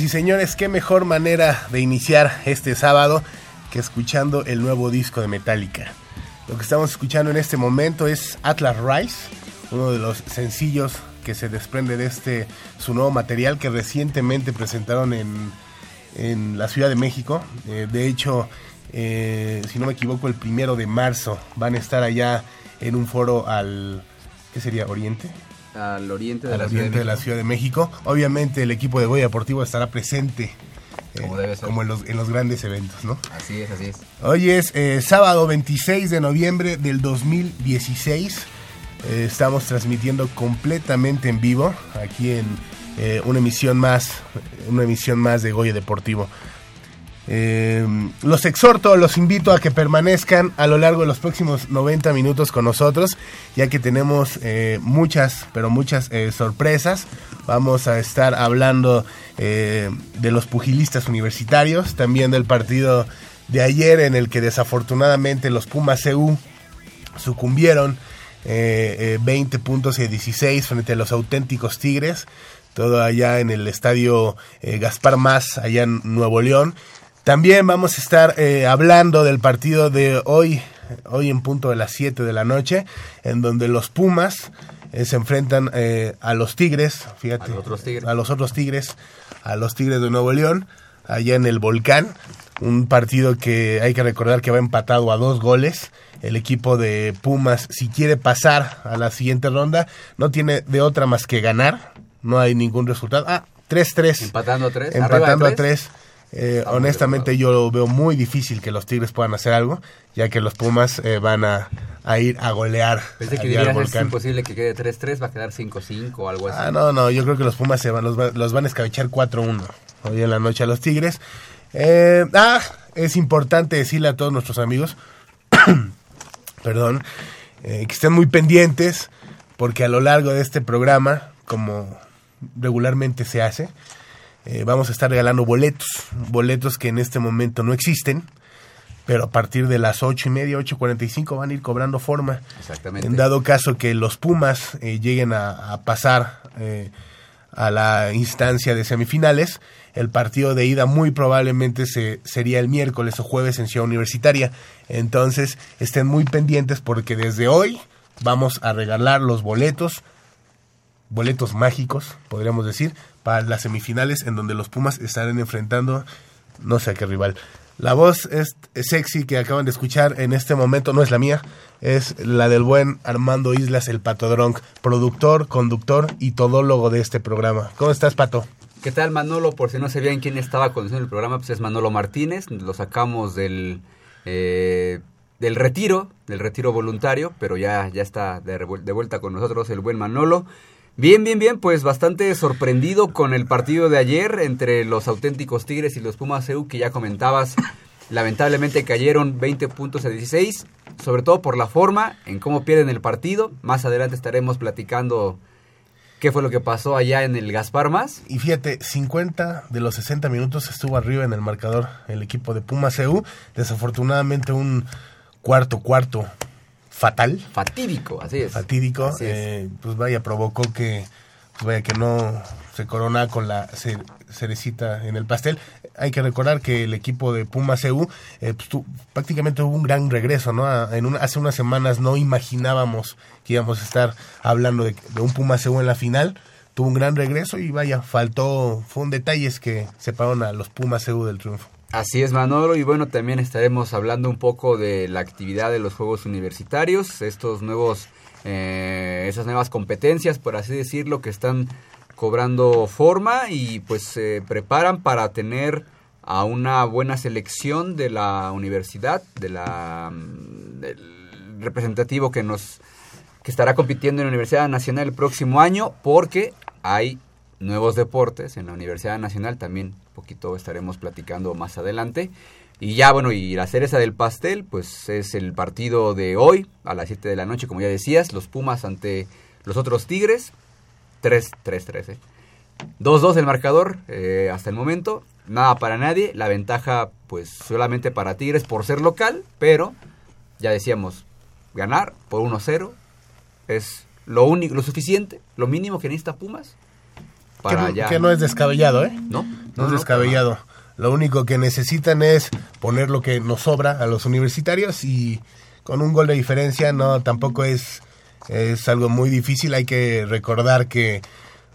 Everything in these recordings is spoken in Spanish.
Y señores, qué mejor manera de iniciar este sábado que escuchando el nuevo disco de Metallica. Lo que estamos escuchando en este momento es Atlas Rise, uno de los sencillos que se desprende de este su nuevo material que recientemente presentaron en, en la Ciudad de México. Eh, de hecho, eh, si no me equivoco, el primero de marzo van a estar allá en un foro al ¿qué sería? Oriente Al oriente de al la oriente de la. Ciudad de México. Obviamente el equipo de Goya Deportivo estará presente eh, Como debe ser. como en los, en los grandes eventos, ¿no? Así es, así es. Hoy es eh, sábado 26 de noviembre del 2016. Eh, estamos transmitiendo completamente en vivo aquí en eh, una emisión más, una emisión más de Goya Deportivo. Eh, los exhorto, los invito a que permanezcan a lo largo de los próximos 90 minutos con nosotros, ya que tenemos eh, muchas, pero muchas eh, sorpresas. Vamos a estar hablando de los pugilistas universitarios, también del partido de ayer en el que desafortunadamente los Pumas CU sucumbieron eh, eh, 20 puntos y 16 frente a los auténticos Tigres, todo allá en el estadio Gaspar Más, allá en Nuevo León. También vamos a estar eh, hablando del partido de hoy, hoy en punto de las 7 de la noche, en donde los Pumas eh, se enfrentan eh, a los Tigres, fíjate, A los otros Tigres. a los otros Tigres, a los Tigres de Nuevo León, allá en el Volcán. Un partido que hay que recordar que va empatado a dos goles. El equipo de Pumas, si quiere pasar a la siguiente ronda, no tiene de otra más que ganar. No hay ningún resultado. Ah, 3-3. Empatando a tres, arriba Empatando de a tres. 3. Eh, honestamente yo veo muy difícil que los Tigres puedan hacer algo, ya que los Pumas eh, van a, a ir a golear Pensé que dirías es imposible que quede 3-3, va a quedar 5-5 o algo así. Ah, no, no, yo creo que los Pumas se van, los, va- los van a escabechar 4-1 hoy en la noche a los Tigres. Eh, ah, es importante decirle a todos nuestros amigos, perdón, eh, que estén muy pendientes, porque a lo largo de este programa, como regularmente se hace, eh, vamos a estar regalando boletos, boletos que en este momento no existen, pero a partir de las ocho y media, 8.45 van a ir cobrando forma. Exactamente. En dado caso que los Pumas eh, lleguen a, a pasar eh, a la instancia de semifinales, el partido de ida muy probablemente se, sería el miércoles o jueves en Ciudad Universitaria. Entonces estén muy pendientes porque desde hoy vamos a regalar los boletos, boletos mágicos, podríamos decir, para las semifinales en donde los Pumas estarán enfrentando no sé a qué rival. La voz es sexy que acaban de escuchar en este momento no es la mía, es la del buen Armando Islas, el Pato Dronk, productor, conductor y todólogo de este programa. ¿Cómo estás, Pato? ¿Qué tal Manolo? Por si no sabían quién estaba conduciendo el programa, pues es Manolo Martínez. Lo sacamos del, eh, del retiro, del retiro voluntario, pero ya, ya está de, de vuelta con nosotros el buen Manolo. Bien, bien, bien, pues bastante sorprendido con el partido de ayer entre los auténticos Tigres y los Pumas EU que ya comentabas. Lamentablemente cayeron 20 puntos a 16, sobre todo por la forma en cómo pierden el partido. Más adelante estaremos platicando qué fue lo que pasó allá en el Gaspar Más. Y fíjate, 50 de los 60 minutos estuvo arriba en el marcador el equipo de Pumas EU. Desafortunadamente un cuarto cuarto fatal, Fatídico, así es. fatídico. Así es. eh, pues vaya, provocó que, pues vaya, que no se corona con la ce- cerecita en el pastel. Hay que recordar que el equipo de Pumas EU eh, pues, prácticamente hubo un gran regreso, ¿no? A- En una- hace unas semanas no imaginábamos que íbamos a estar hablando de, de un Pumas EU en la final. Tuvo un gran regreso y vaya, faltó, fue un detalles que separaron a los Pumas EU del triunfo. Así es, Manolo, y bueno, también estaremos hablando un poco de la actividad de los Juegos Universitarios, estos nuevos, eh, esas nuevas competencias, por así decirlo, que están cobrando forma y pues se preparan para tener a una buena selección de la universidad, de la mm, del representativo que nos que estará compitiendo en la Universidad Nacional el próximo año, porque hay nuevos deportes en la Universidad Nacional, también poquito estaremos platicando más adelante. Y ya, bueno, y la cereza del pastel, pues es el partido de hoy, a las 7 de la noche, como ya decías, los Pumas ante los otros Tigres, 3-3-3, ¿eh? 2-2 el marcador eh, hasta el momento, nada para nadie, la ventaja pues solamente para Tigres por ser local, pero ya decíamos, ganar por 1-0 es lo único, lo suficiente, lo mínimo que necesita Pumas para que, ya... que no es descabellado, ¿eh? ¿No? No, es descabellado. Lo único que necesitan es poner lo que nos sobra a los universitarios y con un gol de diferencia no tampoco es, es algo muy difícil. Hay que recordar que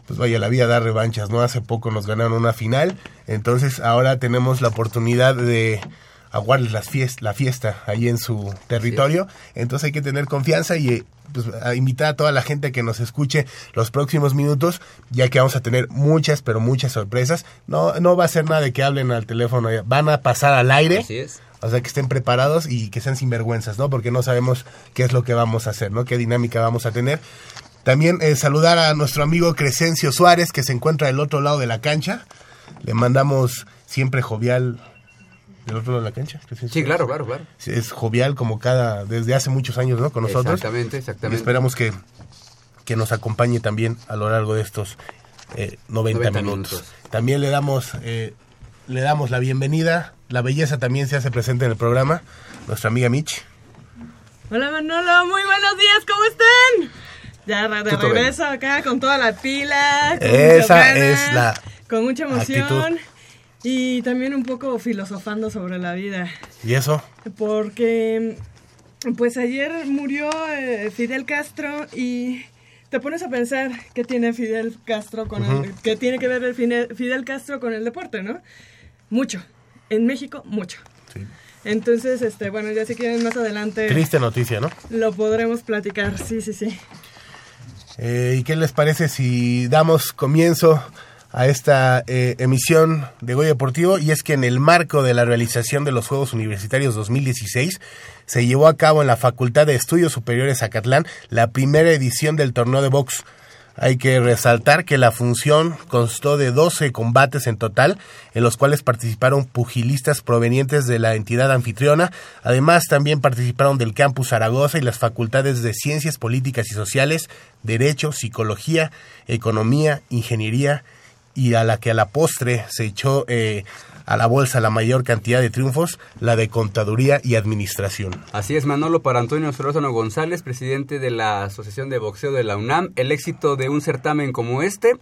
pues vaya, la vida da revanchas, ¿no? Hace poco nos ganaron una final, entonces ahora tenemos la oportunidad de aguarles las la fiesta ahí en su territorio, entonces hay que tener confianza y eh, pues, a invitar a toda la gente que nos escuche los próximos minutos, ya que vamos a tener muchas, pero muchas sorpresas. No, no va a ser nada de que hablen al teléfono, van a pasar al aire. Así es. O sea, que estén preparados y que sean sinvergüenzas, ¿no? Porque no sabemos qué es lo que vamos a hacer, ¿no? Qué dinámica vamos a tener. También eh, saludar a nuestro amigo Crescencio Suárez, que se encuentra del otro lado de la cancha. Le mandamos siempre jovial del otro lado de la cancha. Sí, claro, claro, claro. Sí, Es jovial como cada, desde hace muchos años, ¿no? Con nosotros. Exactamente, Y exactamente. esperamos que, que nos acompañe también a lo largo de estos eh, 90, 90 minutos. minutos. También le damos, eh, le damos la bienvenida. La belleza también se hace presente en el programa. Nuestra amiga Mitch. Hola Manolo, muy buenos días, ¿cómo están? Ya de regreso acá con toda la pila. Con Esa es la Con mucha emoción. actitud. Y también un poco filosofando sobre la vida. ¿Y eso? Porque, pues ayer murió eh, Fidel Castro y te pones a pensar qué tiene Fidel Castro con el, qué tiene que ver el Fidel Castro con el deporte, ¿no? Mucho. En México, mucho. Sí. Entonces, este, bueno, ya si quieren más adelante Triste noticia, ¿no? lo podremos platicar. Sí, sí, sí. Eh, ¿Y qué les parece si damos comienzo a esta eh, emisión de Goya Deportivo? Y es que en el marco de la realización de los Juegos Universitarios 2016 se llevó a cabo en la Facultad de Estudios Superiores Acatlán la primera edición del torneo de box. Hay que resaltar que la función constó de 12 combates en total, en los cuales participaron pugilistas provenientes de la entidad anfitriona. Además, también participaron del campus Zaragoza y las facultades de Ciencias Políticas y Sociales, Derecho, Psicología, Economía, Ingeniería, y a la que a la postre se echó eh, a la bolsa la mayor cantidad de triunfos, la de Contaduría y Administración. Así es, Manolo, para Antonio Solórzano González, presidente de la Asociación de Boxeo de la UNAM, el éxito de un certamen como este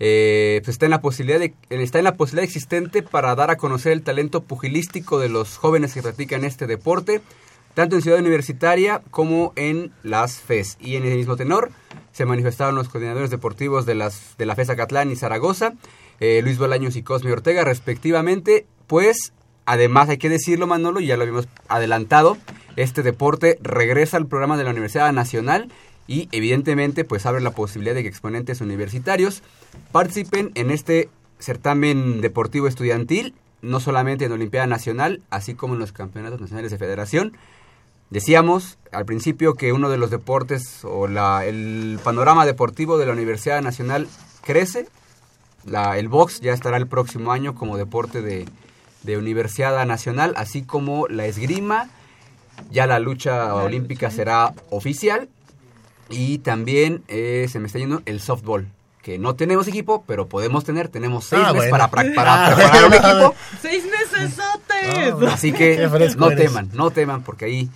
eh, pues está en la posibilidad de, está en la posibilidad existente para dar a conocer el talento pugilístico de los jóvenes que practican este deporte, tanto en Ciudad Universitaria como en las FES. Y en el mismo tenor se manifestaron los coordinadores deportivos de las de la FES Acatlán y Zaragoza, eh, Luis Bolaños y Cosme Ortega, respectivamente, pues Además, hay que decirlo, Manolo, y ya lo habíamos adelantado, este deporte regresa al programa de la Universidad Nacional y evidentemente pues abre la posibilidad de que exponentes universitarios participen en este certamen deportivo estudiantil, no solamente en Olimpiada Nacional, así como en los campeonatos nacionales de federación, Decíamos al principio que uno de los deportes o la, el panorama deportivo de la Universidad Nacional crece. La, el box ya estará el próximo año como deporte de, de Universidad Nacional, así como la esgrima. Ya la lucha olímpica será oficial. Y también eh, se me está yendo el softball. Que no tenemos equipo, pero podemos tener. Tenemos seis Ah, meses bueno. para, para Ah, preparar un equipo. ¡Seis! Ah, Así que no eres. teman, no teman, porque ahí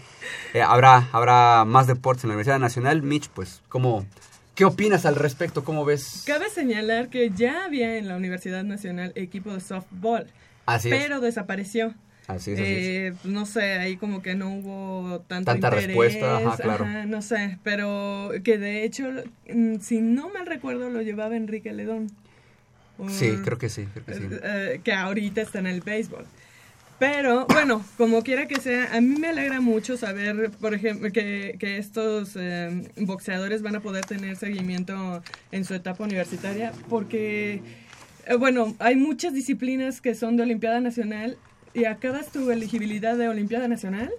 eh, habrá, habrá más deportes en la Universidad Nacional. Mitch, pues, ¿cómo, ¿qué opinas al respecto? ¿Cómo ves? Cabe señalar que ya había en la Universidad Nacional equipo de softball, Así es. pero desapareció. Así es, así es. Eh, no sé, ahí como que no hubo tanto Tanta interés, respuesta, ajá, claro. no sé, pero que de hecho, mm, si no mal recuerdo, lo llevaba Enrique Ledón. Sí, creo que sí, creo que sí. eh, que ahorita está en el béisbol. Pero bueno, como quiera que sea, a mí me alegra mucho saber, por ejemplo, que, que estos eh, boxeadores van a poder tener seguimiento en su etapa universitaria, porque, eh, bueno, hay muchas disciplinas que son de Olimpiada Nacional y acabas tu elegibilidad de Olimpiada Nacional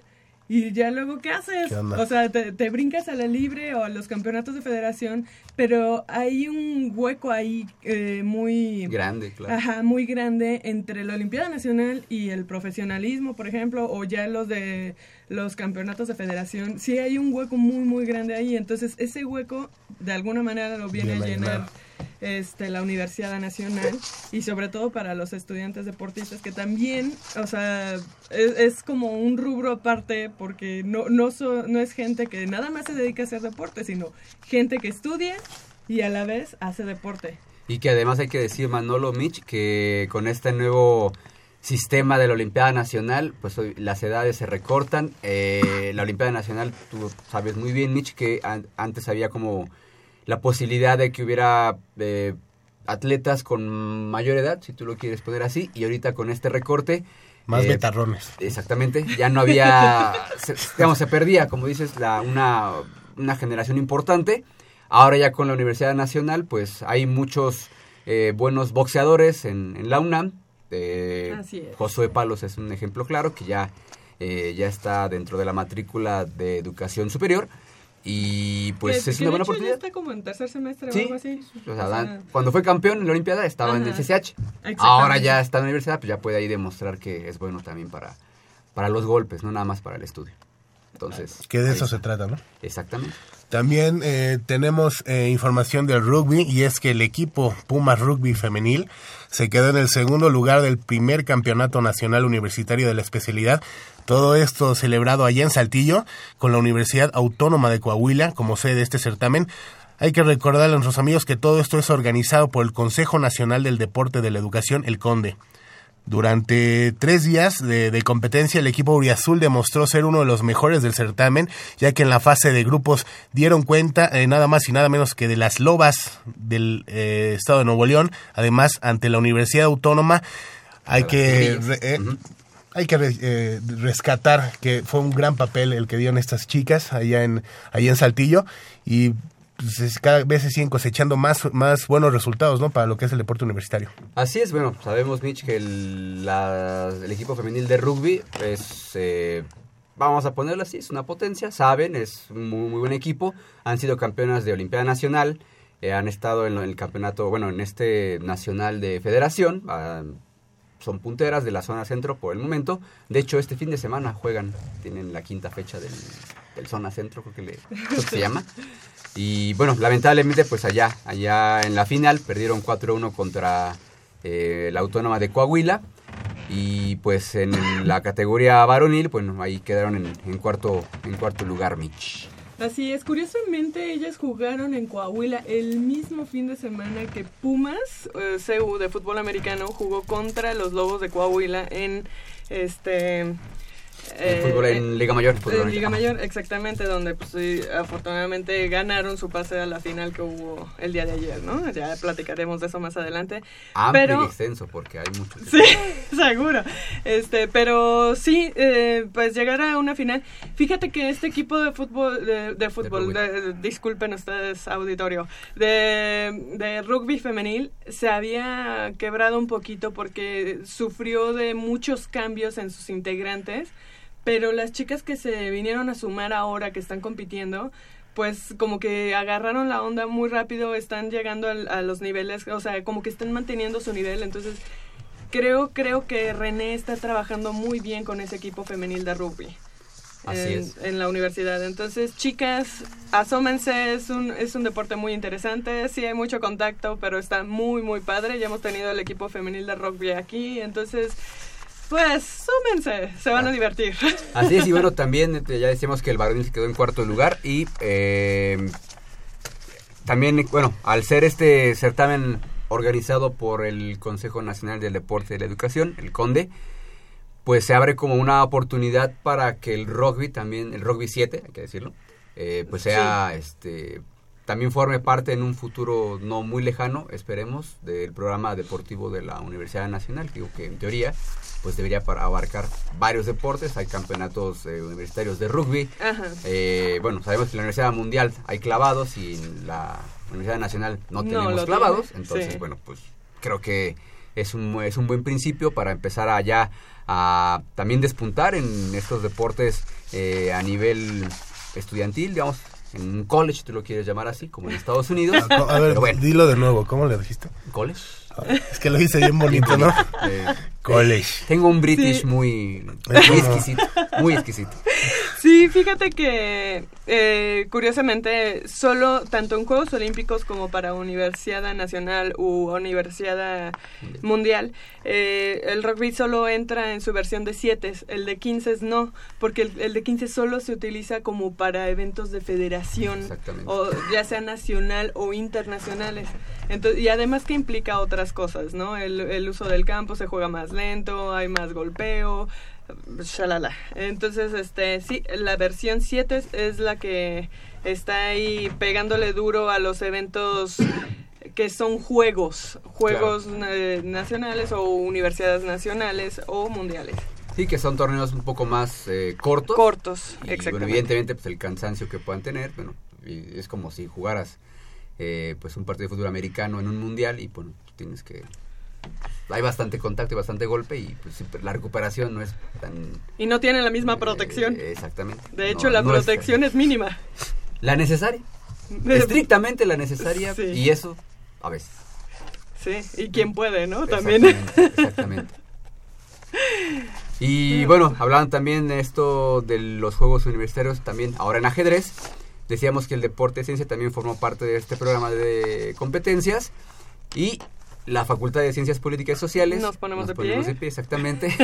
y ya luego, ¿qué haces? O sea, te, te brincas a la libre o a los campeonatos de federación, pero hay un hueco ahí eh, muy... Grande, claro. Ajá, muy grande entre la Olimpiada Nacional y el profesionalismo, por ejemplo, o ya los de los campeonatos de federación. Sí hay un hueco muy, muy grande ahí. Entonces, ese hueco, de alguna manera, lo viene a llenar. Este, la Universidad Nacional y sobre todo para los estudiantes deportistas que también, o sea, es, como un rubro aparte porque no, no, so- no es gente que nada más se dedica a hacer deporte, sino gente que estudia y a la vez hace deporte. Y que además hay que decir, Manolo Mitch, que con este nuevo sistema de la Olimpiada Nacional, pues las edades se recortan. Eh, la Olimpiada Nacional, tú sabes muy bien, Mitch, que an- antes había como la posibilidad de que hubiera eh, atletas con mayor edad, si tú lo quieres poner así, y ahorita con este recorte... Más eh, betarrones. Exactamente, ya no había, se, digamos, se perdía, como dices, la, una, una generación importante. Ahora ya con la Universidad Nacional, pues hay muchos eh, buenos boxeadores en, en la UNAM. Eh, Así es. Josué Palos es un ejemplo claro que ya, eh, ya está dentro de la matrícula de educación superior. Y pues Que- es que una buena oportunidad. está como en tercer semestre Sí. o algo así. O sea, O dan- sea, cuando fue campeón en la Olimpiada estaba en el. CCH. Ahora ya está en la universidad, pues ya puede ahí demostrar que es bueno también para, para los golpes, no nada más para el estudio. Entonces. Que de eso se trata, ¿no? Exactamente. También eh, tenemos eh, información del rugby y es que el equipo Pumas Rugby Femenil se quedó en el segundo lugar del primer campeonato nacional universitario de la especialidad. Todo esto celebrado allá en Saltillo con la Universidad Autónoma de Coahuila como sede de este certamen. Hay que recordar a nuestros amigos que todo esto es organizado por el Consejo Nacional del Deporte de la Educación, el CONDE. Durante tres días de, de competencia, el equipo Uriazul demostró ser uno de los mejores del certamen, ya que en la fase de grupos dieron cuenta eh, nada más y nada menos que de las lobas del eh, estado de Nuevo León. Además, ante la Universidad Autónoma, hay que, eh, hay que eh, rescatar que fue un gran papel el que dieron estas chicas allá en, allá en Saltillo y cada vez se siguen cosechando más, más buenos resultados ¿no? para lo que es el deporte universitario. Así es, bueno, sabemos, Mitch, que el, la- el equipo femenil de rugby es, eh, vamos a ponerlo así, es una potencia, saben, es un muy, muy buen equipo, han sido campeonas de Olimpiada Nacional, eh, han estado en, el campeonato, bueno, en este nacional de federación, ah, son punteras de la zona centro por el momento, de hecho este fin de semana juegan, tienen la quinta fecha del, del zona centro, creo que, le, creo que se llama. Y bueno, lamentablemente pues allá, allá en la final perdieron 4-1 contra eh, la Autónoma de Coahuila. Y pues en la categoría varonil, bueno, ahí quedaron en, cuarto, en cuarto lugar, Mitch. Así es, curiosamente ellas jugaron en Coahuila el mismo fin de semana que Pumas, eh, CU de fútbol americano, jugó contra los Lobos de Coahuila en este... Eh, fútbol en Liga Mayor. En Liga. Mayor, exactamente, donde pues sí, afortunadamente ganaron su pase a la final que hubo el día de ayer, ¿no? Ya platicaremos de eso más adelante. Amplio pero- y extenso, porque hay mucho. que- Sí, seguro. Este, pero sí, eh, pues llegar a una final. Fíjate que este equipo de fútbol, de, de fútbol, rugby. de- disculpen ustedes, auditorio, de, de rugby femenil se había quebrado un poquito porque sufrió de muchos cambios en sus integrantes. Pero las chicas que se vinieron a sumar ahora que están compitiendo, pues como que agarraron la onda muy rápido, están llegando al- a los niveles, o sea, como que están manteniendo su nivel, entonces creo creo que René está trabajando muy bien con ese equipo femenil de rugby. Así en, es. en la universidad. Entonces, chicas, asómense, es un, es un deporte muy interesante, sí hay mucho contacto, pero está muy, muy padre. Ya hemos tenido el equipo femenil de rugby aquí, entonces, pues, súmense, se van a divertir. Así es, y bueno, también este, ya decíamos que el varonil se quedó en cuarto lugar y eh, también, bueno, al ser este certamen organizado por el Consejo Nacional del Deporte y la Educación, el CONDE, pues se abre como una oportunidad para que el rugby también, el rugby 7, hay que decirlo, eh, pues sea, este, también forme parte en un futuro no muy lejano, esperemos, del programa deportivo de la Universidad Nacional, digo que en teoría, pues debería abarcar varios deportes, hay campeonatos eh, universitarios de rugby, Ajá. eh, bueno, sabemos que en la Universidad Mundial hay clavados y en la Universidad Nacional no No tenemos clavados, tiene, entonces, sí. bueno, pues creo que es un, es un buen principio para empezar allá a también despuntar en estos deportes eh, a nivel estudiantil, digamos, en un college, tú lo quieres llamar así, como en Estados Unidos. A ver, Pero bueno, dilo de nuevo, ¿cómo le dijiste? college. Es que lo hice bien bonito, ¿no? Eh, College. tengo un British Sí. muy, muy exquisito, muy exquisito. Sí, fíjate que eh, curiosamente solo tanto en Juegos Olímpicos como para Universidad Nacional u Universidad Mundial, eh, el rugby solo entra en su versión de 7, el de 15 no, porque el, el de 15 solo se utiliza como para eventos de federación, o ya sea nacional o internacionales. Entonces, y además que implica otras cosas, ¿no? El, el uso del campo se juega más lento, hay más golpeo, shalala. Entonces, este, sí, la versión 7 es, es la que está ahí pegándole duro a los eventos que son juegos, juegos eh, nacionales o universidades nacionales o mundiales. Sí, que son torneos un poco más eh, cortos. Cortos, Y, bueno, exactamente. evidentemente, pues el cansancio que puedan tener, bueno, y es como si jugaras eh, pues un partido de fútbol americano en un mundial y bueno, tienes que... Hay bastante contacto y bastante golpe y pues la recuperación no es tan... Y no tienen la misma protección. eh, exactamente. De hecho, No- la no es- protección es mínima. la necesaria. Estrictamente la necesaria Sí. y eso a veces. Sí, y quien puede, ¿no? También. Exactamente, exactamente. Y bueno, hablaban también de esto de los Juegos Universitarios, también ahora en ajedrez. Decíamos que el deporte de ciencia también formó parte de este programa de competencias. Y la Facultad de Ciencias Políticas y Sociales. Nos ponemos de pie. exactamente.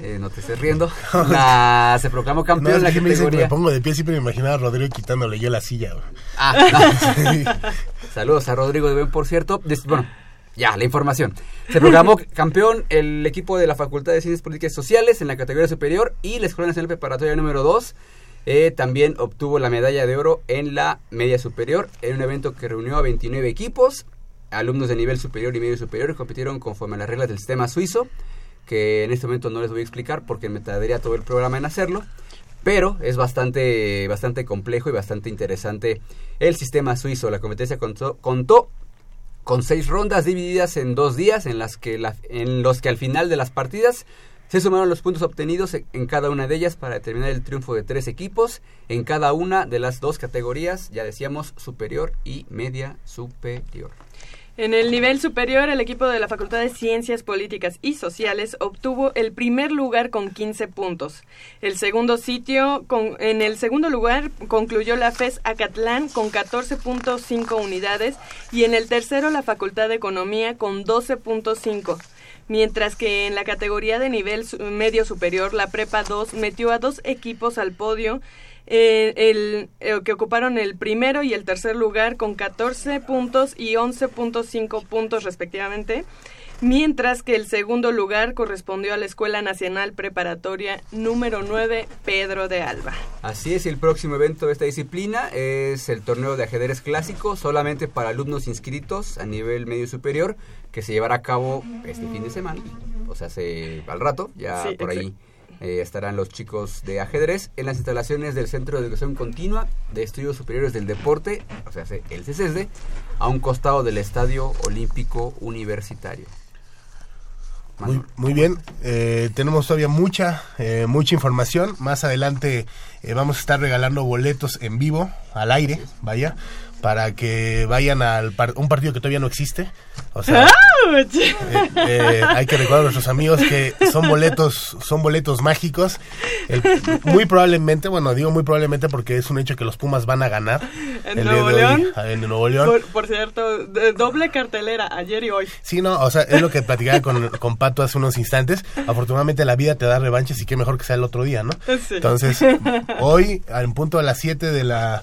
Eh, no te estés riendo. La, se proclamó No, campeón es en la que que me categoría. pongo de pie, siempre me imaginaba a Rodrigo quitándole yo la silla. Ah, Saludos a Rodrigo de Ben, por cierto. Bueno, ya, la información. Se proclamó campeón el equipo de la Facultad de Ciencias Políticas y Sociales en la categoría superior y la Escuela Nacional Preparatoria número 2 eh, también obtuvo la medalla de oro en la media superior en un evento que reunió a 29 equipos. Alumnos de nivel superior y medio superior compitieron conforme a las reglas del sistema suizo, que en este momento no les voy a explicar porque me tardaría todo el programa en hacerlo pero es bastante, bastante complejo y bastante interesante el sistema suizo. La competencia contó, contó con seis rondas divididas en dos días, en las que la- en los que al final de las partidas se sumaron los puntos obtenidos en- en cada una de ellas para determinar el triunfo de tres equipos en cada una de las dos categorías, ya decíamos superior y media superior. En el nivel superior, el equipo de la Facultad de Ciencias Políticas y Sociales obtuvo el primer lugar con 15 puntos. El segundo sitio, con- en el segundo lugar, concluyó la FES Acatlán con 14.5 unidades y en el tercero la Facultad de Economía con 12.5. Mientras que en la categoría de nivel medio superior, la Prepa 2 metió a dos equipos al podio eh, el, eh, que ocuparon el primero y el tercer lugar con 14 puntos y 11.5 puntos respectivamente, mientras que el segundo lugar correspondió a la Escuela Nacional Preparatoria número 9 Pedro de Alba. Así es, el próximo evento de esta disciplina es el torneo de ajedrez clásico, solamente para alumnos inscritos a nivel medio superior, que se llevará a cabo este fin de semana, o sea, se, al rato, ya Sí, por ahí exacto. Eh, estarán los chicos de ajedrez en las instalaciones del Centro de Educación Continua de Estudios Superiores del Deporte, o sea, el CCSD, a un costado del Estadio Olímpico Universitario. Muy, muy bien, eh, tenemos todavía mucha, eh, mucha información. Más adelante eh, vamos a estar regalando boletos en vivo, al aire, vaya, para que vayan al par- un partido que todavía no existe. O sea, Eh, eh, hay que recordar a nuestros amigos que son boletos, son boletos mágicos. El- muy probablemente, bueno, digo muy probablemente porque es un hecho que los Pumas van a ganar. ¿En el día Nuevo de hoy, León? ah, en Nuevo León. Por, por cierto, de- doble cartelera, ayer y hoy. Sí, no, o sea, es lo que platicaba con, con Pato hace unos instantes. Afortunadamente la vida te da revanches y qué mejor que sea el otro día, ¿no? Sí. Entonces, hoy, en punto a las 7 de la,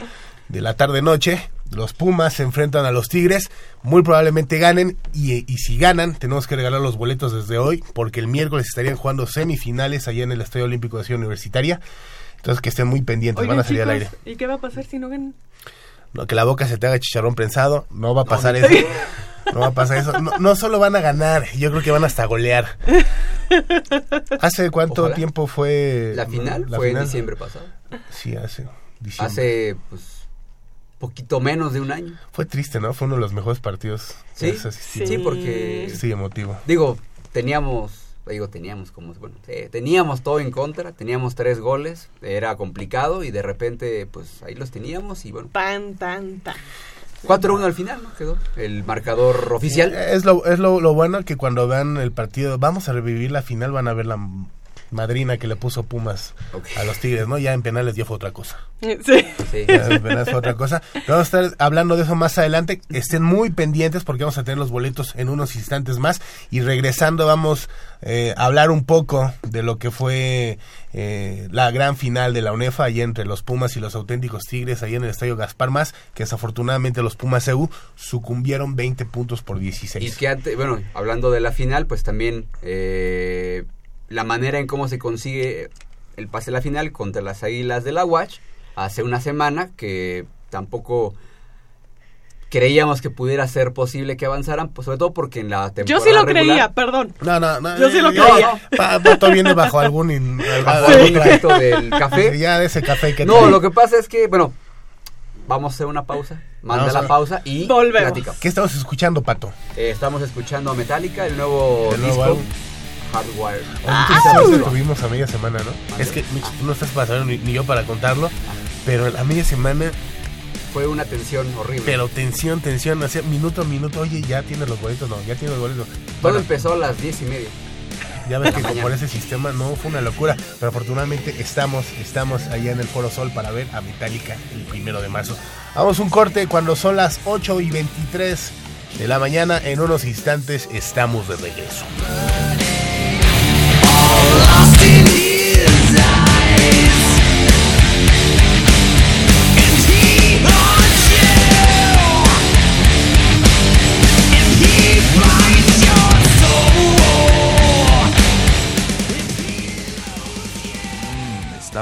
de la tarde-noche, los Pumas se enfrentan a los Tigres. Muy probablemente ganen y, y si ganan, tenemos que regalar los boletos desde hoy porque el miércoles estarían jugando semifinales allá en el Estadio Olímpico de Ciudad Universitaria. Entonces, que estén muy pendientes, Oigan, van a salir al aire. ¿y qué va a pasar si no ganan? No, que la boca se te haga chicharrón prensado, no va a pasar eso. No va a pasar eso. No, no solo van a ganar, yo creo que van hasta golear. ¿Hace cuánto Ojalá. tiempo fue La final la fue final? en diciembre pasado. Sí, hace diciembre. Hace, pues, poquito menos de un año. Fue triste, ¿no? Fue uno de los mejores partidos que Sí, has asistido. sí, porque, Sí, emotivo. digo, teníamos, digo, teníamos como, bueno, sí, teníamos todo en contra, teníamos tres goles, era complicado y de repente, pues, ahí los teníamos y bueno, Tan, tan, tan. 4-1 al final, ¿no? Quedó el marcador oficial. Es lo, es lo, lo bueno que cuando vean el partido, vamos a revivir la final, van a ver la madrina que le puso Pumas a los Tigres, ¿no? Ya en penales ya fue otra cosa. Sí. Sí. Ya en penales fue otra cosa. Pero vamos a estar hablando de eso más adelante. Estén muy pendientes porque vamos a tener los boletos en unos instantes más. Y regresando vamos eh, a hablar un poco de lo que fue eh, la gran final de la UNEFA allí entre los Pumas y los auténticos Tigres, ahí en el Estadio Gaspar Más, que desafortunadamente los Pumas EU sucumbieron 20 puntos por 16. Y que antes, bueno, hablando de la final, pues también eh, la manera en cómo se consigue el pase a la final contra las Águilas de la Watch hace una semana que tampoco creíamos que pudiera ser posible que avanzaran, pues sobre todo porque en la Yo temporada sí lo regular- creía, perdón. No, no, no. Yo sí lo creía. Pa- Pato viene bajo algún... in- bajo algún algún tra- efecto del café. Ya de ese café que No, trae. lo que pasa es que, bueno, vamos a hacer una pausa. Manda Vamos la a- pausa y Volvemos. platicamos. ¿Qué estamos escuchando, Pato? Eh, estamos escuchando a Metallica, el nuevo El nuevo disco álbum. Hardwire. Oye, qué suerte tuvimos a media semana, ¿no? Es que Mitch, tú no estás pasando ni, ni yo para contarlo, pero a media semana, Fue una tensión horrible. pero tensión, tensión, hacía minuto a minuto, oye, ya tienes los boletos, no, ya tienes los boletos. Todo Bueno, empezó a las diez y media. ya ves que mañana. por ese sistema no fue una locura, pero afortunadamente estamos, estamos allá en el Foro Sol para ver a Metallica el primero de marzo. Vamos un corte cuando son las 8 y 23 de la mañana, en unos instantes estamos de regreso.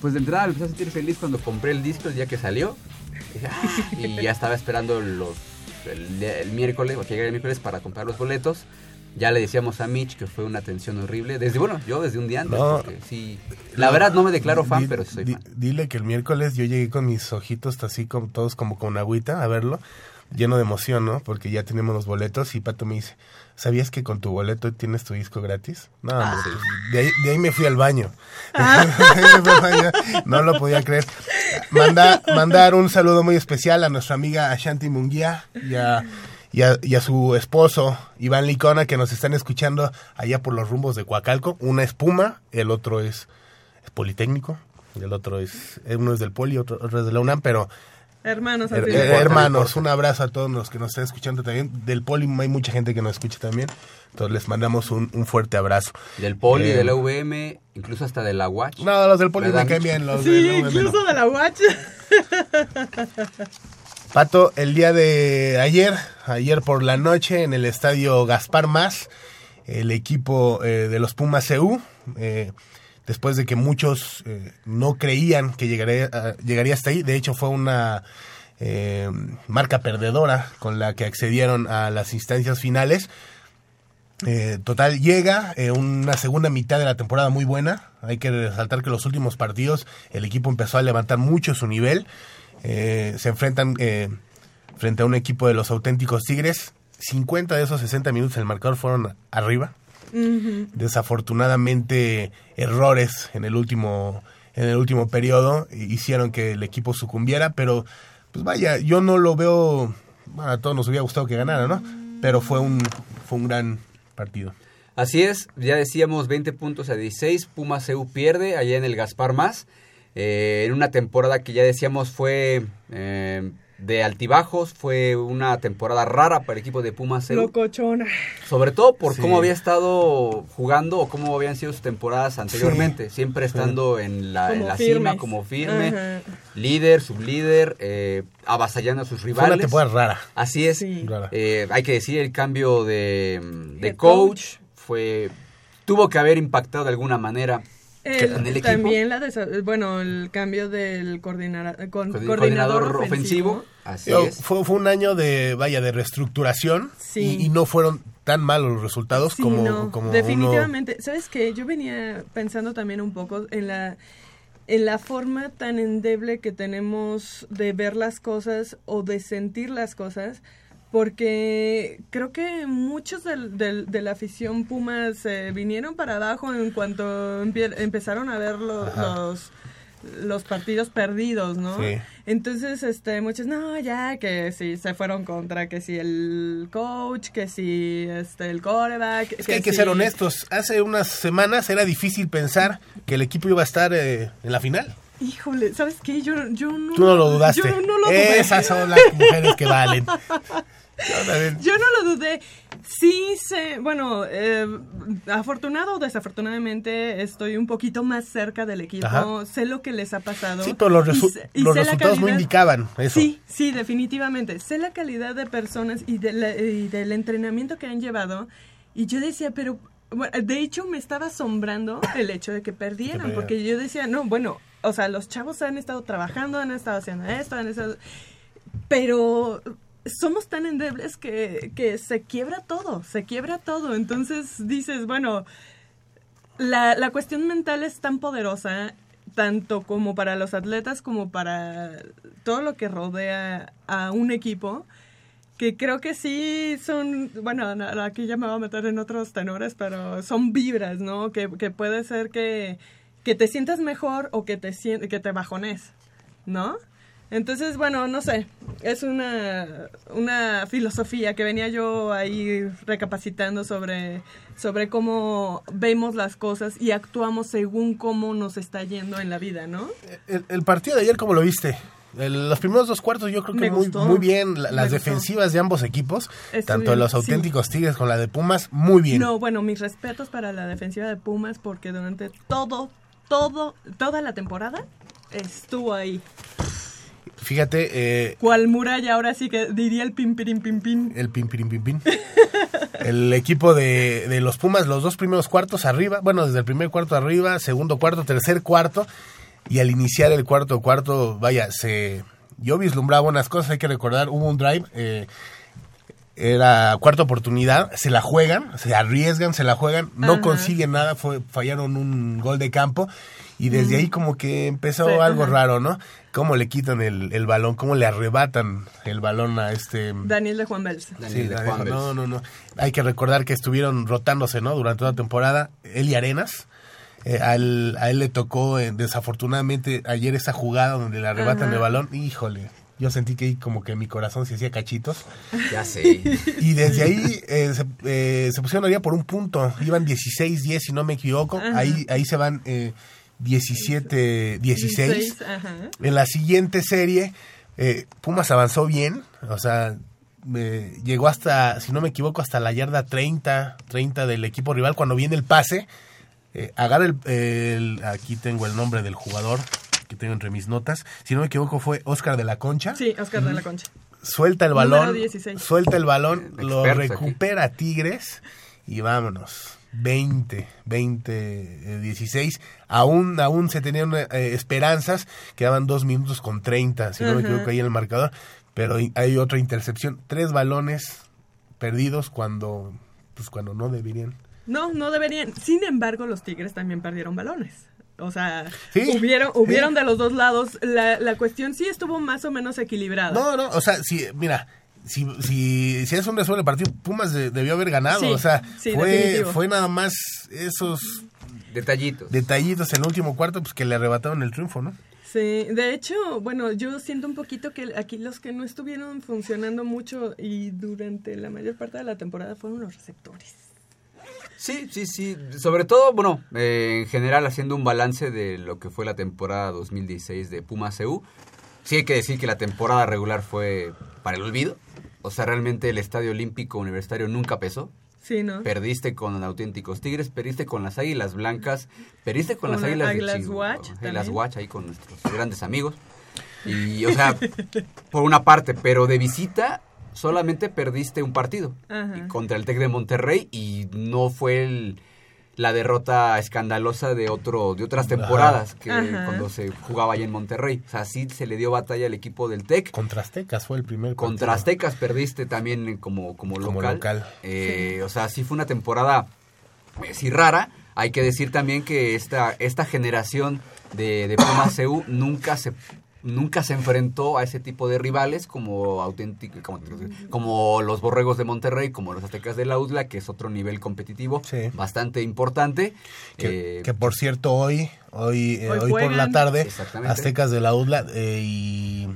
Pues de entrada me empecé a sentir feliz cuando compré el disco el día que salió. "Ah", Y ya estaba esperando los, el, el miércoles, o que llegara el miércoles para comprar los boletos. Ya le decíamos a Mitch que fue una atención horrible. Desde, bueno, yo desde un día antes. No. porque sí. La verdad no me declaro fan, Di- pero sí soy di- fan. Dile que el miércoles yo llegué con mis ojitos así como todos como con agüita a verlo, lleno de emoción, ¿no? Porque ya tenemos los boletos y Pato me dice, ¿sabías que con tu boleto tienes tu disco gratis? No, Ah, hombre, pues, de, ahí, de ahí me fui al baño. De ahí me fui al baño. no lo podía creer. Manda, mandar un saludo muy especial a nuestra amiga Ashanti Munguía y a, y a- y a su esposo Iván Licona que nos están escuchando allá por los rumbos de Coacalco. Una es Puma, el otro es, es Politécnico, y el otro es, uno es del Poli, otro, otro es de la UNAM, pero Hermanos, her- no hermanos, un abrazo a todos los que nos están escuchando también. Del Poli hay mucha gente que nos escucha también, entonces les mandamos un, un fuerte abrazo. Del Poli, Eh, de la VM, incluso hasta de la Watch. No, los del Poli ¿Verdad, me caen bien, los Sí, UVM no. incluso de la Watch. Pato, el día de ayer, ayer por la noche en el estadio Gaspar Más, el equipo eh, de los Pumas CU, eh, después de que muchos eh, no creían que llegaría, a- llegaría hasta ahí, de hecho fue una eh, marca perdedora con la que accedieron a las instancias finales. Eh, total, llega una segunda mitad de la temporada muy buena. Hay que resaltar que los últimos partidos el equipo empezó a levantar mucho su nivel. Se enfrentan frente a un equipo de los auténticos Tigres. 50 de esos 60 minutos el marcador fueron arriba. Desafortunadamente errores en el último en el último periodo hicieron que el equipo sucumbiera, pero pues vaya, yo no lo veo, bueno, a todos nos hubiera gustado que ganara, ¿no? Pero fue un fue un gran partido. Así es, ya decíamos 20 puntos a 16, Pumas CU pierde allá en el Gaspar Más, eh, en una temporada que ya decíamos fue eh, de altibajos, fue una temporada rara para el equipo de Pumas Locochona. sobre todo por Sí. cómo había estado jugando o cómo habían sido sus temporadas anteriormente, siempre estando en la, en Como la cima como firme, Ajá. líder, sublíder, eh, avasallando a sus Fue una rivales. temporada rara. Así es. Sí. rara. Eh, hay que decir, el cambio de, de coach, coach. fue tuvo que haber impactado de alguna manera También la desa- bueno, el cambio del coordinara- con- Coordinador coordinador, ofensivo. ofensivo. Así Yo- es. fue, fue un año de, vaya, de reestructuración Sí. y, y no fueron tan malos los resultados Sí, como, no, como uno- definitivamente. ¿Sabes qué? Yo venía pensando también un poco en la en la forma tan endeble que tenemos de ver las cosas o de sentir las cosas, porque creo que muchos del, del- de la afición Pumas se vinieron para abajo en cuanto empezaron a ver lo- los los partidos perdidos, ¿no? Sí. Entonces, este, muchos, no, ya, que si se fueron contra, que si el coach, que si este, el coreback. Es que hay que ser honestos. Hace unas semanas era difícil pensar que el equipo iba a estar eh, en la final. Híjole, ¿sabes qué? Yo, yo no. Tú no lo dudaste. Yo no lo dudé. Esas son las mujeres que valen. Yo no lo dudé. Sí sé, bueno, eh, afortunado o desafortunadamente estoy un poquito más cerca del equipo. Ajá. Sé lo que les ha pasado. Sí, pero los, Y resu- sé- y los resultados no indicaban eso. Sí, sí, definitivamente. Sé la calidad de personas y, de la- y del entrenamiento que han llevado. Y yo decía, pero, bueno, de hecho me estaba asombrando el hecho de que perdieran. porque yo decía, no, bueno, o sea, los chavos han estado trabajando, han estado haciendo esto, han estado... Pero somos tan endebles que, que se quiebra todo, se quiebra todo. Entonces dices, bueno, la, la cuestión mental es tan poderosa, tanto como para los atletas como para todo lo que rodea a un equipo, que creo que sí son, bueno, aquí ya me voy a meter en otros tenores, pero son vibras, ¿no? Que, que puede ser que, que te sientas mejor o que te, que te bajones, ¿no? Entonces, bueno, no sé, es una, una filosofía que venía yo ahí recapacitando sobre, sobre cómo vemos las cosas y actuamos según cómo nos está yendo en la vida, ¿no? El, el partido de ayer, ¿cómo lo viste? El- los primeros dos cuartos yo creo que muy, muy bien. La- las gustó. defensivas de ambos equipos, tanto de los sí. auténticos Tigres con la de Pumas, muy bien. No, bueno, mis respetos para la defensiva de Pumas porque durante todo, todo, toda la temporada estuvo ahí. Fíjate, eh, ¿Cuál muralla? Ahora sí que diría el pim, pirim, pim, pim. el pin, pin, pin, pin. El equipo de, de los Pumas, los dos primeros cuartos arriba, bueno, desde el primer cuarto arriba, segundo cuarto, tercer cuarto, y al iniciar el cuarto cuarto, vaya, se yo vislumbraba unas cosas, hay que recordar, hubo un drive, eh, era cuarta oportunidad, se la juegan, se arriesgan, se la juegan, no Ajá. consiguen nada, fue, fallaron un gol de campo, y desde ahí como que empezó Sí, algo ajá. raro, ¿no? Cómo le quitan el, el balón, cómo le arrebatan el balón a este... Daniel de Juan. Sí, Daniel de Juan. Bels. no, no, no. Hay que recordar que estuvieron rotándose, ¿no? Durante toda la temporada. Él y Arenas. Eh, a, él, a él le tocó, eh, desafortunadamente, ayer esa jugada donde le arrebatan Ajá. el balón. Híjole, yo sentí que ahí como que mi corazón se hacía cachitos. Ya sé. Y desde ahí eh, se, eh, se pusieron allá por un punto. Iban 16-10, si no me equivoco. Ajá. Ahí, ahí se van eh, 17-16. Ajá. En la siguiente serie, eh, Pumas avanzó bien, o sea, eh, llegó hasta, si no me equivoco, hasta la yarda 30, 30 del equipo rival. Cuando viene el pase, eh, agarra el, el- Aquí tengo el nombre del jugador que tengo entre mis notas. Si no me equivoco, fue Oscar de la Concha. Sí, Oscar de la Concha. Suelta el balón, 16. suelta el balón, lo aquí. recupera Tigres y vámonos. 20, 20, eh, 16. Aún, aún se tenían eh, esperanzas. Quedaban dos minutos con 30, si no me equivoco, ahí en el marcador. Pero hay- otra intercepción. Tres balones perdidos cuando, pues cuando no deberían. No, no deberían. Sin embargo, los Tigres también perdieron balones. O sea, Sí, hubieron, sí. hubieron de los dos lados. La, la cuestión sí estuvo más o menos equilibrada. No, no, o sea, si, mira, si, si, si es un resuelve el partido, Pumas de- debió haber ganado. Sí, o sea, sí, fue, definitivo. fue nada más esos Detallitos. detallitos en el último cuarto pues que le arrebataron el triunfo, ¿no? Sí, de hecho, bueno, yo siento un poquito que aquí los que no estuvieron funcionando mucho y durante la mayor parte de la temporada fueron los receptores. Sí, sí, sí. Sobre todo, bueno, eh, en general haciendo un balance de lo que fue la temporada 2016 de Pumas CU. Sí hay que decir que la temporada regular fue para el olvido. O sea, realmente el Estadio Olímpico Universitario nunca pesó. Sí, ¿no? Perdiste con auténticos Tigres, perdiste con las Águilas Blancas, perdiste con, Con las las Águilas, Águilas de Chihuahua, Watch Águilas también. Watch ahí con nuestros grandes amigos. Y, o sea, por una parte, pero de visita solamente perdiste un partido Ajá. contra el Tec de Monterrey y no fue el- la derrota escandalosa de otro de otras temporadas que Ajá. cuando se jugaba allá en Monterrey. O sea, sí se le dio batalla al equipo del Tec. Contra Aztecas fue el primer Contra partido. Aztecas perdiste también como, como local. Como local. Eh, O sea, sí fue una temporada eh, sí rara. Hay que decir también que esta, esta generación de, de Pumas CU nunca se nunca se enfrentó a ese tipo de rivales como auténtico como, como los borregos de Monterrey como los aztecas de la UDLA que es otro nivel competitivo Sí. bastante importante Que, Eh, que por cierto hoy, hoy, eh, Hoy hoy por la tarde. Aztecas de la UDLA eh, y,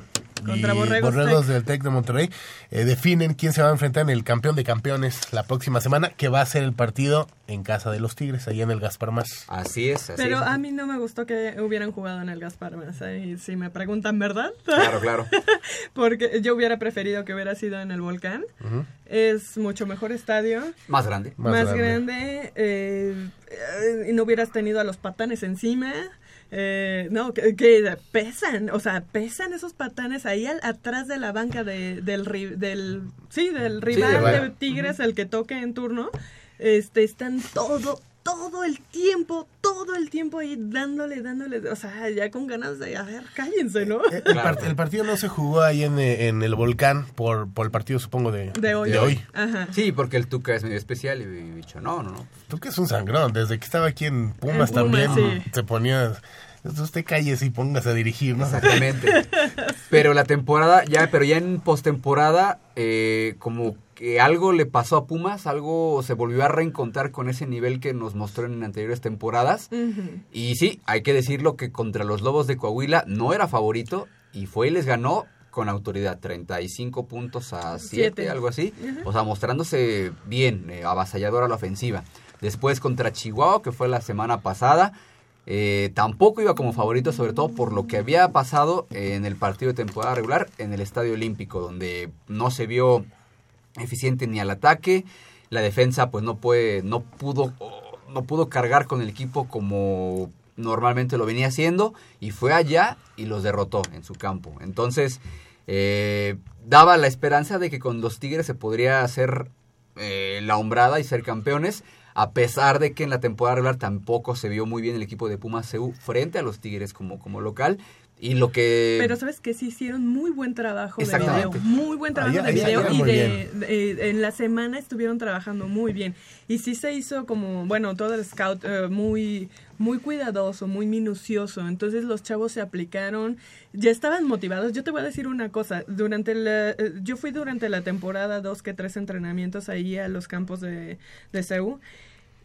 Contra y Borregos del Tec de Monterrey eh, definen quién se va a enfrentar en el campeón de campeones la próxima semana, que va a ser el partido en casa de los Tigres, ahí en el Gaspar Más. así es así Pero es. a mí no me gustó que hubieran jugado en el Gaspar más. ahí si me preguntan, ¿verdad? claro claro Porque yo hubiera preferido que hubiera sido en el Volcán. Es mucho mejor estadio. más grande Más Más, grande. grande, eh, eh, y no hubieras tenido a los patanes encima. Eh, no, que, que pesan, o sea, pesan esos patanes ahí al- atrás de la banca de, del, ri- del, sí, del rival de Tigres, el que toque en turno. Este, están todo, todo el tiempo, todo el tiempo ahí dándole, dándole, o sea, ya con ganas de, a ver, cállense, ¿no? Eh, El, Claro. part- el partido no se jugó ahí en, eh, en el volcán por, por el partido, supongo, de, De hoy. Ajá. sí porque el Tuca es medio especial y he dicho no no no que es un sangrón, desde que estaba aquí en Pumas En Pumas, también sí. se ponía... Usted cállese y póngase a dirigir, ¿no? Exactamente. Pero la temporada, ya, pero ya en postemporada, eh, como que algo le pasó a Pumas, algo se volvió a reencontrar con ese nivel que nos mostró en anteriores temporadas. Y sí, hay que decirlo que contra los Lobos de Coahuila no era favorito y fue y les ganó con autoridad, 35 puntos a 7, Siete. algo así. O sea, mostrándose bien, eh, avasallador a la ofensiva. Después contra Chihuahua, que fue la semana pasada, eh, tampoco iba como favorito, sobre todo por lo que había pasado en el partido de temporada regular en el Estadio Olímpico, donde no se vio eficiente ni al ataque, la defensa pues no puede, no pudo, no pudo cargar con el equipo como normalmente lo venía haciendo y fue allá y los derrotó en su campo. Entonces, eh, daba la esperanza de que con los Tigres se podría hacer eh, la hombrada y ser campeones, a pesar de que en la temporada regular tampoco se vio muy bien el equipo de Pumas CU frente a los Tigres como, como local. Y lo que... Pero sabes que sí hicieron muy buen trabajo de video, muy buen trabajo Ahí- de ahí video y de, de- en la semana estuvieron trabajando muy bien y sí se hizo como bueno todo el scout eh, muy muy cuidadoso, muy minucioso. Entonces los chavos se aplicaron, ya estaban motivados. Yo te voy a decir una cosa, durante la, eh, yo fui durante la temporada dos que tres entrenamientos ahí a los campos de de CEU.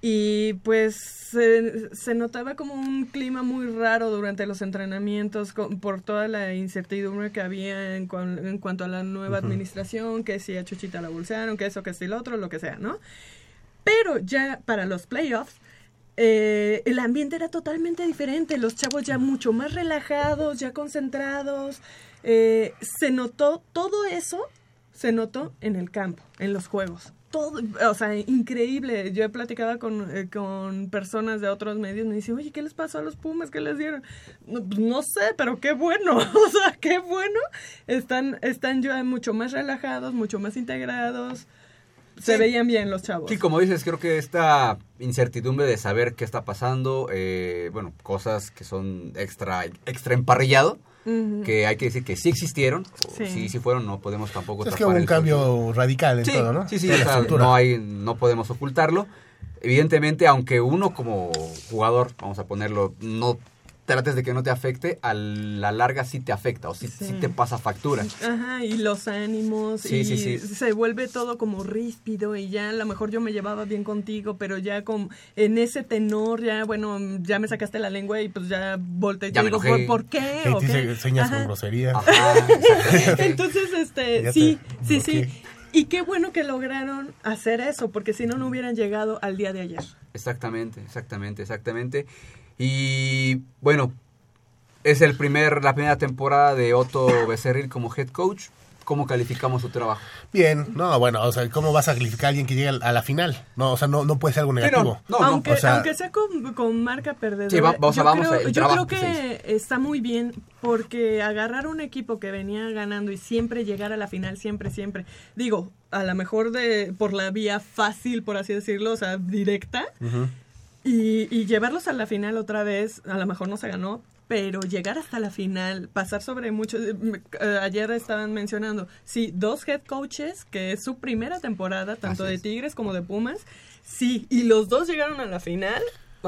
Y pues se, se notaba como un clima muy raro durante los entrenamientos con- por toda la incertidumbre que había en, cuan- en cuanto a la nueva administración, que si a Chuchita la bolsearon, que eso, que si el otro, lo que sea, ¿no? Pero ya para los playoffs, eh, el ambiente era totalmente diferente, los chavos ya mucho más relajados, ya concentrados, eh, se notó todo eso, se notó en el campo, en los juegos. Todo, o sea, increíble. Yo he platicado con, eh, con personas de otros medios, me dicen, oye, ¿qué les pasó a los Pumas? ¿Qué les dieron? No, pues, no sé, pero qué bueno, o sea, qué bueno. Están, están ya mucho más relajados, mucho más integrados. Se Sí. veían bien los chavos. Sí, como dices, creo que esta incertidumbre de saber qué está pasando, eh, bueno, cosas que son extra, extra emparrillado, Que hay que decir que sí existieron, Sí. sí, sí fueron, no podemos tampoco Es que hubo un cambio radical en Sí, todo, ¿no? sí, sí, o sea, no, hay, no podemos ocultarlo. Evidentemente, aunque uno como jugador, vamos a ponerlo, no trates de que no te afecte, a la larga sí te afecta o sí, Sí. sí te pasa factura. Ajá, y los ánimos, Sí, y sí, sí. se vuelve todo como ríspido y ya a lo mejor yo me llevaba bien contigo, pero ya con en ese tenor ya, bueno, ya me sacaste la lengua y pues ya volteé y Ya te me digo, enojé. ¿por, por qué? Ajá. con grosería. Ajá. Entonces, este, sí, te sí, sí. Y qué bueno que lograron hacer eso, porque si no, no hubieran llegado al día de ayer. Exactamente, exactamente, exactamente. Y bueno, es el primer, la primera temporada de Otto Becerril como head coach. ¿Cómo calificamos su trabajo? Bien, no, bueno, o sea, ¿cómo vas a calificar a alguien que llega a la final? No, o sea, no, no puede ser algo Sí, negativo. no, no, aunque, o sea- aunque sea con, con marca perdedora, Sí, va- o sea, yo, vamos creo, a- yo creo que que está muy bien porque agarrar un equipo que venía ganando y siempre llegar a la final, siempre, siempre, digo, a lo mejor de por la vía fácil, por así decirlo, o sea, directa, y, y llevarlos a la final otra vez, a lo mejor no se ganó, pero llegar hasta la final, pasar sobre muchos... eh, eh, ayer estaban mencionando, sí, dos head coaches, que es su primera temporada, tanto de es. Tigres como de Pumas, sí, y los dos llegaron a la final,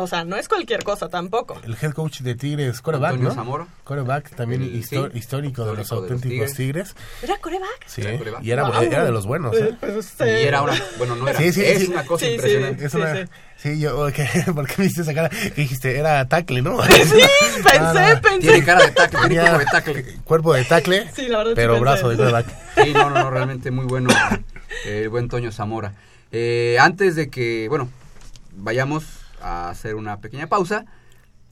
o sea, no es cualquier cosa tampoco. El head coach de Tigres, coreback, Antonio ¿no? Zamora. Coreback, también El- sí, histórico de los histórico de los auténticos tigres. ¿Era coreback? Sí, Era y era, Wow. era de los buenos, ¿eh? Pues, Y este, era una, bueno, no era, Sí, sí, es sí. una cosa Sí, sí. impresionante. Es Sí, una- sí. sí, yo, ok, ¿por qué me hiciste esa cara? Que dijiste, era tackle, ¿no? Sí, pensé, pensé. Tiene cara de tackle, tiene Tenía cuerpo de tackle. cuerpo de tackle, Sí, la verdad sí pero pensé. brazo de coreback. Sí, no, no, no, realmente muy bueno eh, el buen Toño Zamora. Eh, antes de que, bueno, vayamos a hacer una pequeña pausa,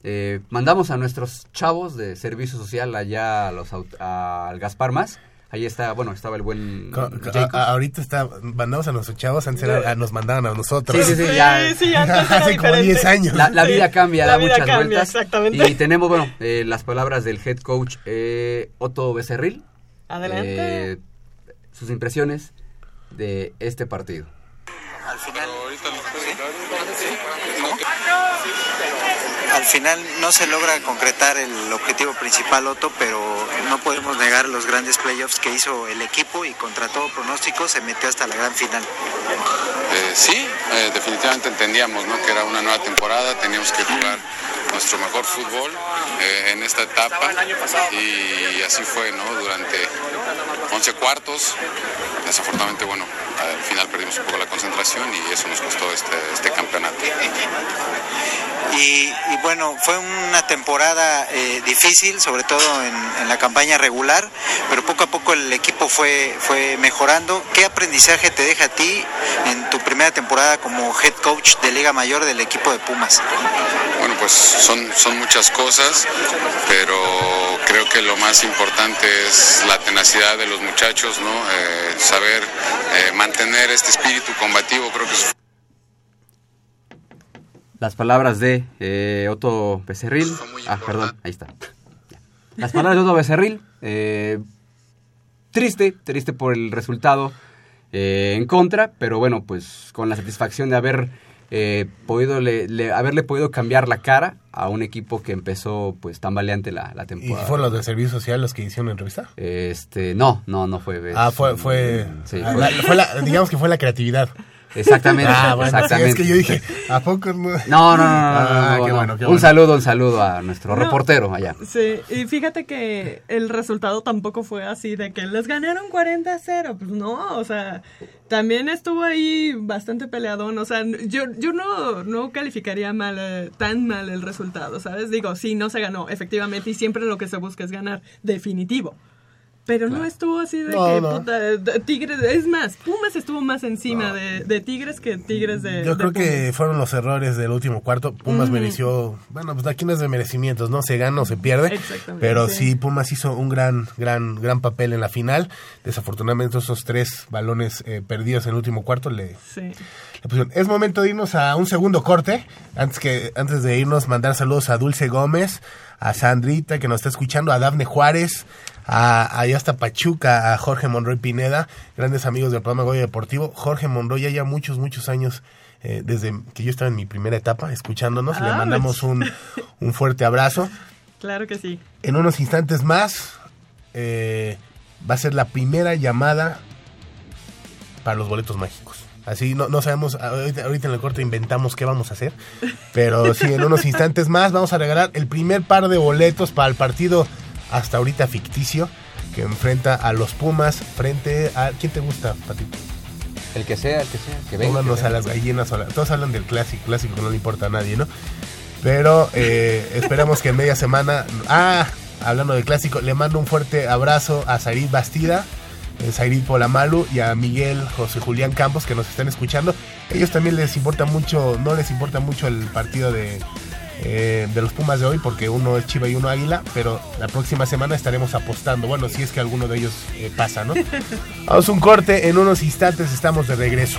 eh, mandamos a nuestros chavos de servicio social allá a los, a- al Gaspar Más. Ahí está, bueno, estaba el buen a- ahorita está, mandamos a nuestros chavos, antes era- a- nos mandaban a nosotros. Sí, sí, sí, ya. sí, Hace como diferente. 10 años. La, vida cambia, la da vida muchas cambia, vueltas. exactamente. Y tenemos, bueno, eh, las palabras del head coach eh, Otto Becerril. Adelante. Eh, sus impresiones de este partido. Al final, al final no se logra concretar el objetivo principal, Otto, pero no podemos negar los grandes playoffs que hizo el equipo y contra todo pronóstico se metió hasta la gran final. Eh, sí, eh, definitivamente entendíamos que era una nueva temporada, teníamos que jugar nuestro mejor fútbol eh, en esta etapa y así fue ¿no? durante 11 cuartos. Desafortunadamente, bueno, al final perdimos un poco la concentración y eso nos costó este, este campeonato. Y, y bueno, fue una temporada eh, difícil, sobre todo en, en la campaña regular, pero poco a poco el equipo fue, fue mejorando. ¿Qué aprendizaje te deja a ti en tu primera temporada como head coach de Liga Mayor del equipo de Pumas? Bueno, pues son, son muchas cosas, pero creo que lo más importante es la tenacidad de los muchachos, ¿no? Eh, saber eh, mantener este espíritu combativo, creo que es las palabras de eh, Otto Becerril. Ah, perdón, ahí está. Las palabras de Otto Becerril. eh, triste, triste por el resultado eh, en contra, pero bueno, pues con la satisfacción de haber eh, podido le- le- haberle podido cambiar la cara a un equipo que empezó pues tan valiente la, la ¿Y temporada. fueron los del servicio social los que hicieron la entrevista? Este, no, no, no fue. Ah, fue, fue, Sí, fue- la- fue la- digamos que fue la creatividad. Exactamente, Ah, bueno, exactamente. es que yo dije, ¿a poco no? No, no, no, no, Ah, no, qué no. bueno, qué Un saludo, un saludo a nuestro No. reportero allá. Sí, y fíjate que el resultado tampoco fue así de que les ganaron 40 a 0. Pues no, o sea, también estuvo ahí bastante peleadón. O sea, yo, yo no, no calificaría mal, eh, tan mal el resultado, ¿sabes? Digo, sí, no se ganó, efectivamente, y siempre lo que se busca es ganar, definitivo. Pero no estuvo así de No, que, no. puta, de- Tigres, es más, Pumas estuvo más encima de, de Tigres que Tigres de Yo de creo que fueron los errores del último cuarto. Pumas mereció, bueno, pues aquí no es de merecimientos, ¿no? Se gana o se pierde. Exactamente, Pero sí. sí. Pumas hizo un gran, gran, gran papel en la final. Desafortunadamente esos tres balones eh, perdidos en el último cuarto le, Sí. le pusieron. Es momento de irnos a un segundo corte. Antes que antes de irnos, mandar saludos a Dulce Gómez, a Sandrita que nos está escuchando, a Dafne Juárez, a allá hasta Pachuca, a Jorge Monroy Pineda, grandes amigos del programa Goya Deportivo. Jorge Monroy ya ya muchos, muchos años, eh, desde que yo estaba en mi primera etapa, escuchándonos. Le mandamos un, un fuerte abrazo. Claro que sí. En unos instantes más eh, va a ser la primera llamada para los boletos mágicos. Así no, no sabemos, ahorita, ahorita en el corte inventamos qué vamos a hacer, pero sí, en unos instantes más vamos a regalar el primer par de boletos para el partido hasta ahorita ficticio que enfrenta a los Pumas frente a... ¿Quién te gusta, Patito? El que sea, el que sea, que venga. Pónganos a las gallinas. o a la- Todos hablan del clásico, clásico que no le importa a nadie, ¿no? Pero eh, esperamos que en media semana. Ah, hablando de clásico, le mando un fuerte abrazo a Zairid Bastida, eh, Zairid Polamalu y a Miguel José Julián Campos que nos están escuchando. Ellos también les importa mucho, no les importa mucho el partido de, eh, de los Pumas de hoy porque uno es Chiva y uno Águila, pero la próxima semana estaremos apostando. Bueno, si es que alguno de ellos eh, pasa, ¿no? Vamos a un corte, en unos instantes estamos de regreso.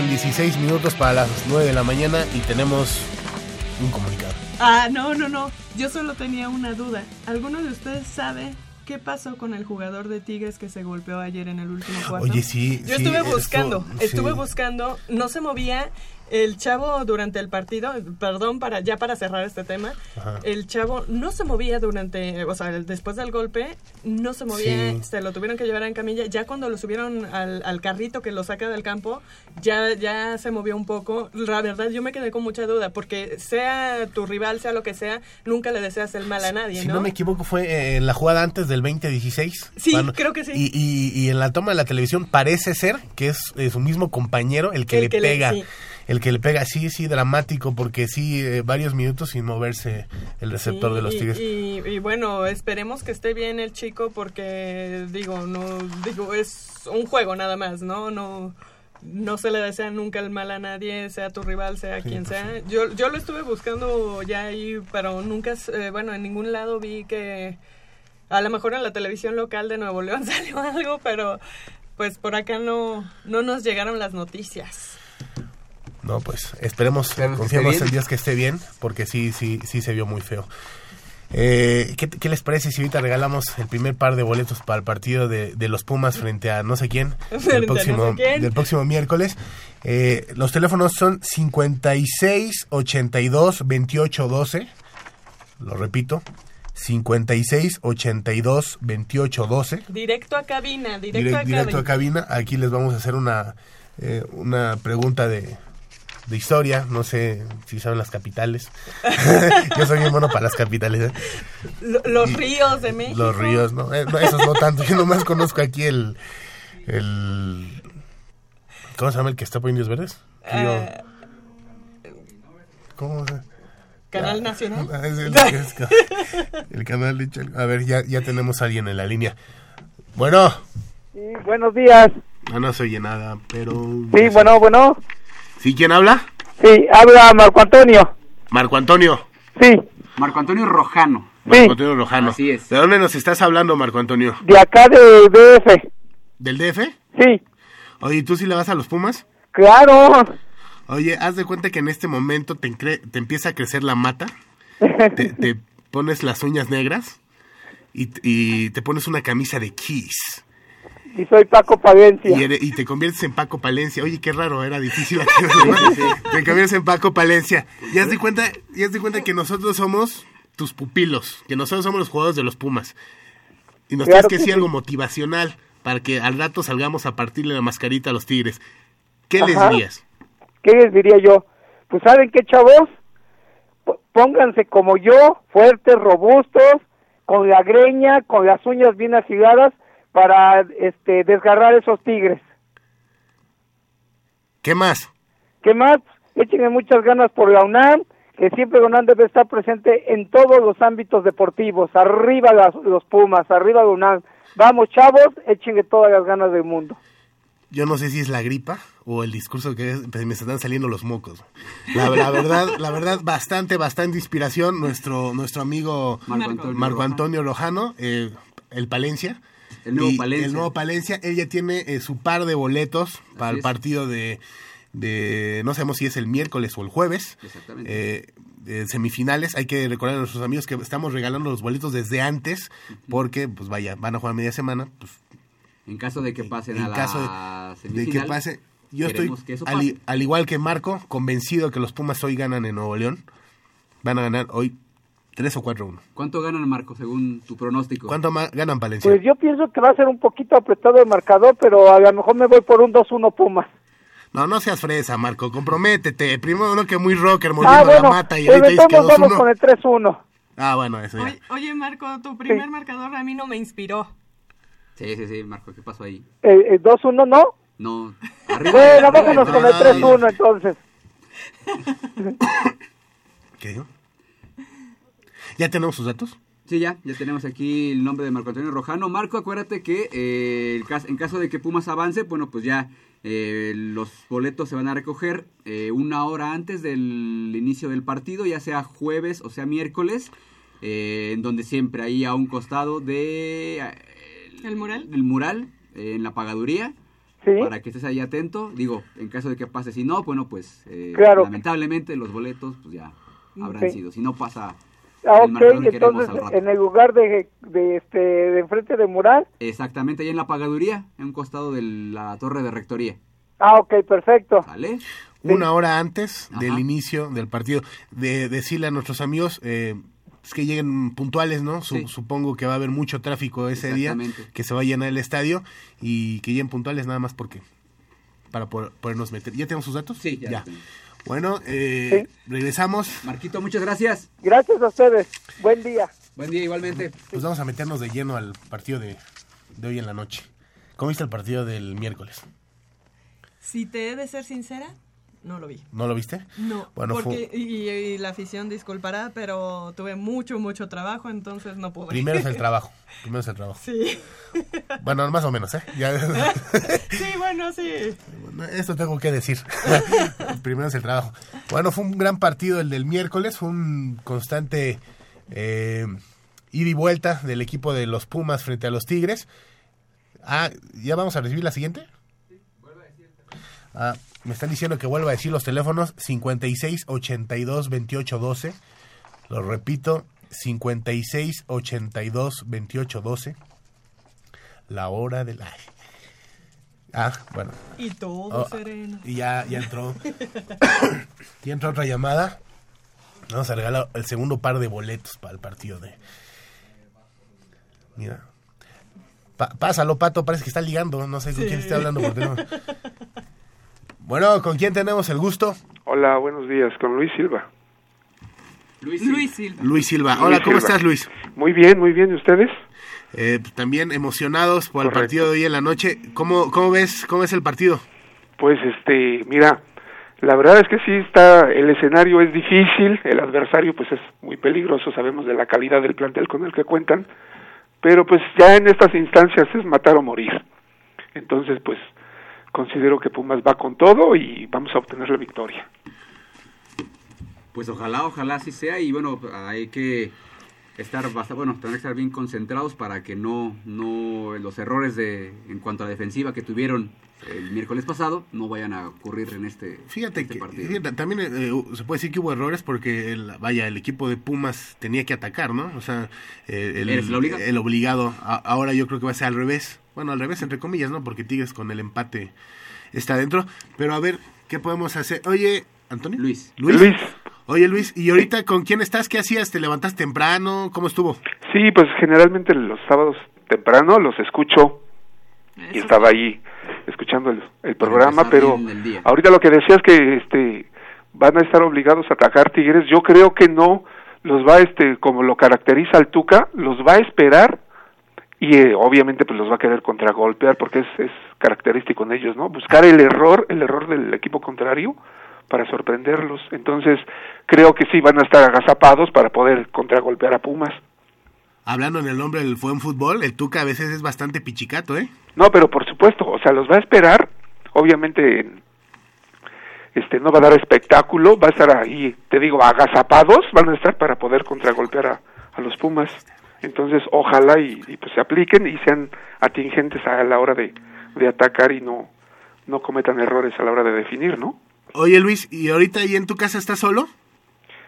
Faltan 16 minutos para las 9 de la mañana y tenemos un comunicado. Ah, no, no, no. Yo solo tenía una duda. ¿Alguno de ustedes sabe qué pasó con el jugador de Tigres que se golpeó ayer en el último cuarto? Oye, sí, Yo sí, estuve esto- buscando, sí. estuve buscando, no se movía. El chavo durante el partido, perdón, para ya para cerrar este tema, Ajá. el chavo no se movía durante, o sea, después del golpe, no se movía, Sí. se lo tuvieron que llevar en camilla, ya cuando lo subieron al, al carrito que lo saca del campo, ya, ya se movió un poco. La verdad, yo me quedé con mucha duda, porque sea tu rival, sea lo que sea, nunca le deseas el mal a nadie, Si ¿no? no me equivoco, fue eh, en la jugada antes del 2016. Sí, creo que sí. Y, y- y en la toma de la televisión parece ser que es eh, su mismo compañero el que El le que le- pega. sí. El que le pega, sí, sí, dramático, porque sí, eh, varios minutos sin moverse el receptor de los Tigres. Y, y bueno, esperemos que esté bien el chico porque digo, no digo es un juego nada más, ¿no? No no se le desea nunca el mal a nadie, sea tu rival, sea Sí, quien pues sea. Yo yo lo estuve buscando ya ahí, pero nunca eh, bueno, en ningún lado vi que a lo mejor en la televisión local de Nuevo León salió algo, pero pues por acá no no nos llegaron las noticias. No, pues esperemos, confiamos en. Dios que esté bien, porque sí, sí, sí se vio muy feo. Eh, ¿qué, qué les parece si ahorita regalamos el primer par de boletos para el partido de, de los Pumas frente a no sé quién, Frente a el no próximo, sé quién. del próximo miércoles? Eh, los teléfonos son 56 82 28 12. Lo repito, 56 82 28 12 Directo a cabina, directo, direct- a directo a cabina. cabina. Aquí les vamos a hacer una, eh, una pregunta de, de historia. No sé si saben las capitales. Yo soy bien bueno para las capitales. ¿eh? Lo- Los ríos de México. Los ríos, no, eh, no, esos no tanto. Yo nomás conozco aquí el, el... ¿Cómo se llama el que está por Indios Verdes? Río- Eh, ¿Cómo se Canal Nacional. Ah, es el, el canal de Chal- A ver, ya, ya tenemos a alguien en la línea. Bueno, Sí, buenos días. no, no se oye nada, pero... Sí, bueno, bueno. ¿Sí quién habla? Sí, habla Marco Antonio. Marco Antonio. Sí, Marco Antonio Rojano. Marco Antonio Rojano. Así es. ¿De dónde nos estás hablando, Marco Antonio? de acá de DF. ¿Del DF? Sí, Oye, ¿y ¿tú sí le vas a los Pumas? claro. Oye, haz de cuenta que en este momento te empieza a crecer la mata, te, te pones las uñas negras y, y te pones una camisa de Kiss. Y soy Paco Palencia. Y, te conviertes en Paco Palencia. Oye, qué raro, era difícil aquí. Te conviertes en Paco Palencia. Y haz de cuenta, y haz de cuenta que nosotros somos tus pupilos, que nosotros somos los jugadores de los Pumas. Y nos Claro tienes que que decir sí. algo motivacional para que al rato salgamos a partirle la mascarita a los Tigres. ¿Qué Ajá. les dirías? ¿Qué les diría yo? Pues saben qué, chavos, P- pónganse como yo, fuertes, robustos, con la greña, con las uñas bien afiladas para este desgarrar esos tigres. ¿Qué más? ¿Qué más? Échenle muchas ganas por la UNAM, que siempre la UNAM debe estar presente en todos los ámbitos deportivos. Arriba las- los Pumas, arriba la UNAM. Vamos, chavos, échenle todas las ganas del mundo. Yo no sé si es la gripa o el discurso que es- pues, me están saliendo los mocos. La, la verdad, la verdad, bastante, bastante inspiración. Nuestro, nuestro amigo Marco Antonio Marco. Antonio Rojano, eh, el Palencia. El nuevo Y Palencia. El nuevo Palencia. Él ya tiene eh, su par de boletos para el es. partido de, de, no sabemos si es el miércoles o el jueves. Exactamente. eh, de semifinales. Hay que recordar a nuestros amigos que estamos regalando los boletos desde antes porque, pues vaya, van a jugar media semana. Pues En caso de que pasen en a la caso de, de que pase. Yo estoy, al, al igual que Marco, convencido que los Pumas hoy ganan en Nuevo León. Van a ganar hoy 3 o 4-1. ¿Cuánto ganan, Marco, según tu pronóstico? ¿Cuánto ganan Palencia? Pues yo pienso que va a ser un poquito apretado el marcador, pero a lo mejor me voy por un 2-1 Pumas. No, no seas fresa, Marco. Comprométete. Primero uno que muy rocker, moliendo Ah, bueno, la mata y ahorita dices que entonces vamos 2-1. con el 3-1. Ah, bueno, eso ya. Oye, oye, Marco, tu primer marcador a mí no me inspiró. Sí, sí, sí, Marco, ¿qué pasó ahí? Eh, eh, 2-1 no. No, arriba. Bueno, vámonos no, con el no, 3-1 entonces. ¿Qué digo? ¿Ya tenemos sus datos? Sí, ya, ya tenemos aquí el nombre de Marco Antonio Rojano. Marco, acuérdate que eh, el en caso de que Pumas avance, bueno, pues ya eh, los boletos se van a recoger eh, una hora antes del inicio del partido, ya sea jueves o sea miércoles, eh, en donde siempre ahí a un costado de eh, ¿El mural? el mural eh, en la pagaduría. Sí. Para que estés ahí atento, digo, en caso de que pase, si no, bueno, pues eh, Claro. lamentablemente los boletos pues ya habrán sido, si no pasa Ah, ok, entonces en el lugar de, de este de enfrente de mural. Exactamente, ahí en la pagaduría, en un costado de la torre de rectoría. Ah, ok, perfecto. ¿Sale? una hora antes del inicio del partido. De decirle a nuestros amigos eh, pues, que lleguen puntuales, ¿no? Sí. Supongo que va a haber mucho tráfico ese día, que se va a llenar el estadio y que lleguen puntuales nada más porque para poder- podernos meter. ¿Ya tenemos sus datos? Sí, ya. Bueno, eh, regresamos. Marquito, muchas gracias. Gracias a ustedes. Buen día. Buen día igualmente. Pues vamos a meternos de lleno al partido de, de hoy en la noche. ¿Cómo viste el partido del miércoles? Si te he de ser sincera, no lo vi. ¿No lo viste? No, Bueno, porque, fue- y, y la afición disculpará, pero tuve mucho, mucho trabajo, entonces no pude. Primero es el trabajo. Primero es el trabajo. Sí. Bueno, más o menos, ¿eh? Ya- sí, bueno, sí. Esto tengo que decir. Primero es el trabajo. Bueno, fue un gran partido el del miércoles. Fue un constante eh, ida y vuelta del equipo de los Pumas frente a los Tigres. Ah, ¿ya vamos a recibir la siguiente? Ah, me están diciendo que vuelva a decir los teléfonos 56 82 28 12. Lo repito, 56 82 28 12. La hora del... ay. Ah, bueno. Y todo Oh, sereno. Y ya, ya entró. ya entró otra llamada. Vamos a regalar el segundo par de boletos para el partido de. Mira. Pa- pásalo, pato, parece que está ligando. No sé con Sí. quién está hablando por teléfono. Bueno, ¿con quién tenemos el gusto? Hola, buenos días, con Luis Silva. Luis, Silva. Luis Silva. Luis Hola, ¿cómo Silva. estás, Luis? Muy bien, muy bien, ¿y ustedes? Eh, pues, también emocionados por el partido de hoy en la noche. ¿Cómo, cómo ves cómo es el partido? Pues este, mira, la verdad es que sí está, el escenario es difícil, el adversario pues es muy peligroso, sabemos de la calidad del plantel con el que cuentan, pero pues ya en estas instancias es matar o morir. Entonces pues considero que Pumas va con todo y vamos a obtener la victoria. Pues ojalá, ojalá así sea y bueno, hay que estar bastante, bueno, tener que estar bien concentrados para que no, no los errores de en cuanto a la defensiva que tuvieron el miércoles pasado no vayan a ocurrir en este, Fíjate este que partido. fíjate, también eh, uh, se puede decir que hubo errores porque el, vaya el equipo de Pumas tenía que atacar, ¿no? O sea, eh, el, ¿Eres el obligado? el obligado. A- ahora yo creo que va a ser al revés. Bueno, al revés entre comillas, ¿no? Porque Tigres con el empate está adentro. Pero a ver, ¿qué podemos hacer? Oye, Antonio. Luis. Luis. Luis. Oye, Luis, ¿y ahorita con quién estás? ¿Qué hacías? ¿Te levantaste temprano? ¿Cómo estuvo? Sí, pues generalmente los sábados temprano los escucho y estaba ahí escuchando el, el programa, pero el ahorita lo que decías que este van a estar obligados a atacar Tigres, yo creo que no los va este como lo caracteriza al Tuca, los va a esperar y eh, obviamente pues los va a querer contragolpear porque es, es característico en ellos, ¿no? Buscar el error, el error del equipo contrario para sorprenderlos. Entonces, creo que sí van a estar agazapados para poder contragolpear a Pumas. Hablando en el nombre del buen fútbol, el Tuca a veces es bastante pichicato, ¿eh? No, pero por supuesto, o sea, los va a esperar, obviamente este no va a dar espectáculo, va a estar ahí, te digo, agazapados, van a estar para poder contragolpear a, a los Pumas. Entonces, ojalá y, y, pues se apliquen y sean atingentes a la hora de, de atacar y no no cometan errores a la hora de definir, ¿no? Oye, Luis, ¿y ahorita ahí en tu casa estás solo?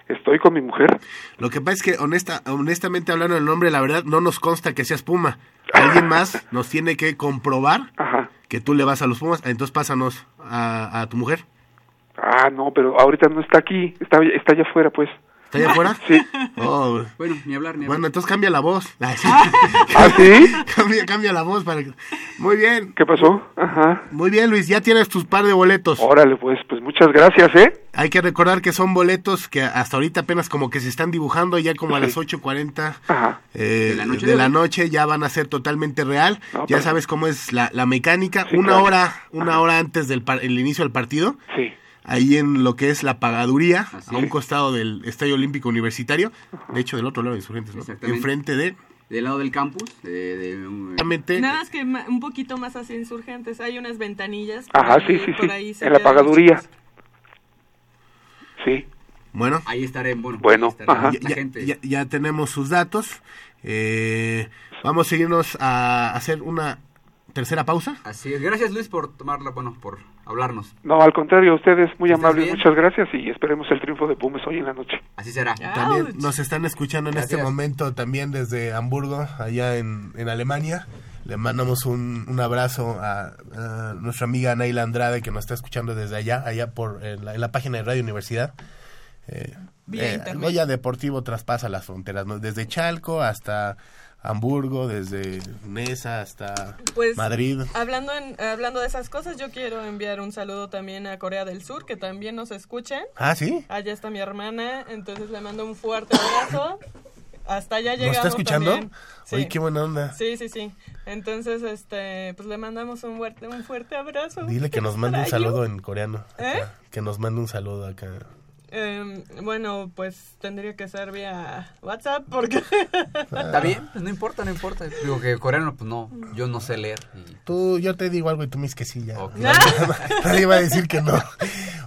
Estoy con mi mujer. Lo que pasa es que, honesta, honestamente hablando del nombre, la verdad no nos consta que seas Puma. Alguien más nos tiene que comprobar que tú le vas a los Pumas. Entonces pásanos a, a tu mujer. Ah, no, pero ahorita no está aquí, está, está allá afuera, pues. ¿Está allá afuera? Sí. Oh. Bueno, ni hablar, ni hablar. Bueno, entonces cambia la voz. Sí. ¿Ah, sí? cambia, cambia la voz para que... Muy bien. ¿Qué pasó? Ajá. Muy bien, Luis, ya tienes tus par de boletos. Órale, pues, pues muchas gracias, ¿eh? Hay que recordar que son boletos que hasta ahorita apenas como que se están dibujando, ya como a las 8.40 eh, De la noche de de la hoy. noche ya van a ser totalmente real. No, ya pero- sabes cómo es la, la mecánica. Sí, una claro. hora, una hora antes del par- el inicio del partido. Sí. Ahí en lo que es la pagaduría, Así a un es. costado del Estadio Olímpico Universitario. De hecho, del otro lado de Insurgentes, ¿no? Exactamente. Enfrente de... Del lado del campus, de, de un- Exactamente. Nada más que un poquito más hacia insurgentes. Hay unas ventanillas. Ajá, sí, sí, por sí. ahí En la pagaduría. los. Sí. Bueno. Ahí estaré, bueno, Bueno, ahí ajá. la ya, gente. ya- ya tenemos sus datos. Eh, vamos a seguirnos a hacer una tercera pausa. Así es. Gracias, Luis, por tomarla, bueno, por hablarnos. No, al contrario, ustedes muy ¿Estás amables, bien? muchas gracias y esperemos el triunfo de Pumas hoy en la noche. Así será. También nos están escuchando en este momento también desde Hamburgo, allá en, en Alemania. Le mandamos un, un abrazo a, a nuestra amiga Naila Andrade que nos está escuchando desde allá, allá por en la, en la página de Radio Universidad. Eh, Vía eh. Goya Deportivo traspasa las fronteras, ¿no? desde Chalco hasta Hamburgo, desde Nesa hasta Pues, Madrid. Hablando, en- hablando de esas cosas, yo quiero enviar un saludo también a Corea del Sur, que también nos escuchen. Ah, ¿sí? Allá está mi hermana, entonces le mando un fuerte abrazo. Hasta allá ¿Nos llegamos está escuchando? Sí. Oye, qué buena onda. Sí, sí, sí. Entonces, este, pues le mandamos un fuerte, un fuerte abrazo. Dile que nos mande un saludo en coreano. ¿Eh? acá. Que nos mande un saludo acá. Eh, bueno, pues tendría que ser vía WhatsApp porque... Está bien, pues no importa, no importa. Digo que coreano, pues no, yo no sé leer. y- Tú, yo te digo algo y tú me dices que sí, ya. Nadie va a decir que no.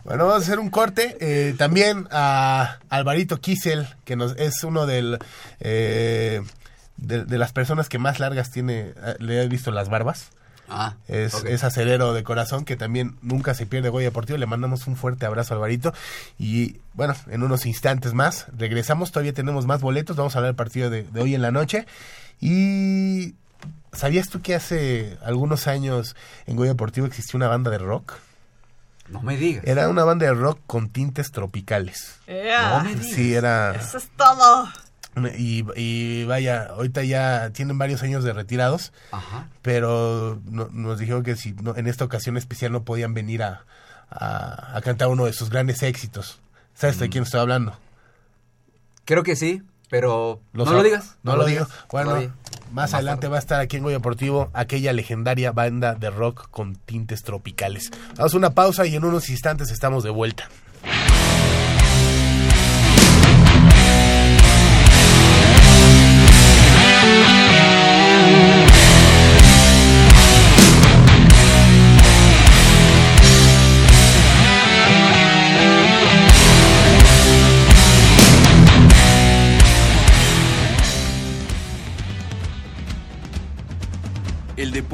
Bueno, vamos a hacer un corte. eh, también a Alvarito Kisel, que nos es uno del, eh, de, de las personas que más largas tiene, eh, le he visto las barbas. Ah, Es, es acelero de corazón que también nunca se pierde Goya Deportivo. Le mandamos un fuerte abrazo a Alvarito. Y bueno, en unos instantes más regresamos. Todavía tenemos más boletos. Vamos a hablar del partido de, de hoy en la noche. Y ¿sabías tú que hace algunos años en Goya Deportivo existió una banda de rock? No me digas. Era una banda de rock con tintes tropicales. Sí, era... Eso es todo. Y, y vaya, ahorita ya tienen varios años de retirados, Ajá. pero no- nos dijeron que si no- en esta ocasión especial no podían venir a, a- a cantar uno de sus grandes éxitos. ¿Sabes Mm. de quién estoy hablando? Creo que sí, pero no lo digas. No, lo digo. Bueno, más adelante va a estar aquí en Goya Deportivo aquella legendaria banda de rock con tintes tropicales. Vamos a una pausa y en unos instantes estamos de vuelta.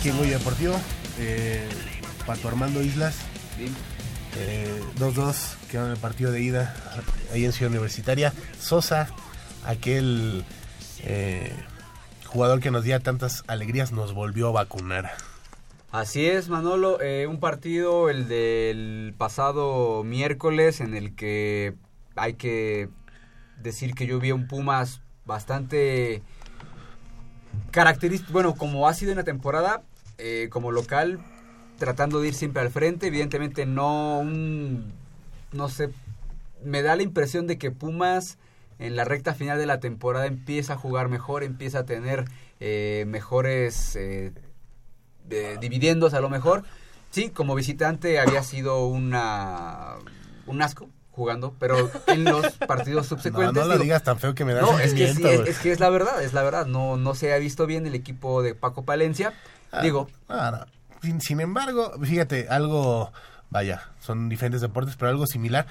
Aquí en Goya Deportivo. Eh, Pato Armando Islas. Eh, 2-2 quedó en el partido de ida ahí en Ciudad Universitaria. Sosa, aquel eh, jugador que nos dio tantas alegrías, nos volvió a vacunar. Así es, Manolo. eh, un partido, el del pasado miércoles, en el que hay que decir que yo vi a un Pumas bastante característico, bueno, como ha sido en la temporada, eh, como local, tratando de ir siempre al frente, evidentemente no un, no sé, me da la impresión de que Pumas en la recta final de la temporada empieza a jugar mejor, empieza a tener eh, mejores eh, eh, dividendos a lo mejor. Sí, como visitante había sido una un asco jugando, pero en los partidos No, subsecuentes no lo digo, digas tan feo que me da no, es que, sí, es, es que es la verdad, es la verdad. No, no se ha visto bien el equipo de Paco Palencia. Ah, Digo, ah, no. Sin, sin embargo, fíjate, algo, vaya, son diferentes deportes, pero algo similar.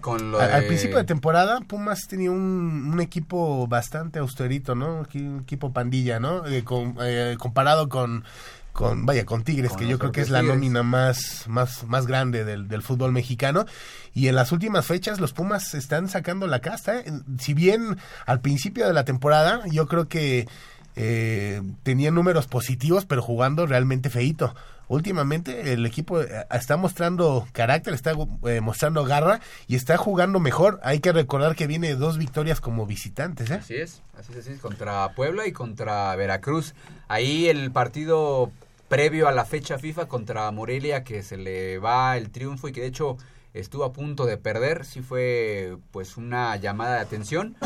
con lo Al, principio de temporada, Pumas tenía un, un equipo bastante austerito, ¿no? Un equipo pandilla, ¿no? Eh, con- eh, comparado con, con, vaya, con Tigres, Con que yo creo que es la Tigres. nómina más, más, más grande del, del fútbol mexicano. Y en las últimas fechas, los Pumas están sacando la casta. ¿eh? Si bien al principio de la temporada, yo creo que eh, tenía números positivos, pero jugando realmente feito. Últimamente el equipo eh, está mostrando carácter, está eh, mostrando garra y está jugando mejor. Hay que recordar que viene dos victorias como visitantes. ¿eh? Así es, así es, así es, contra Puebla y contra Veracruz. Ahí el partido previo a la fecha FIFA contra Morelia que se le va el triunfo y que de hecho estuvo a punto de perder, sí fue pues una llamada de atención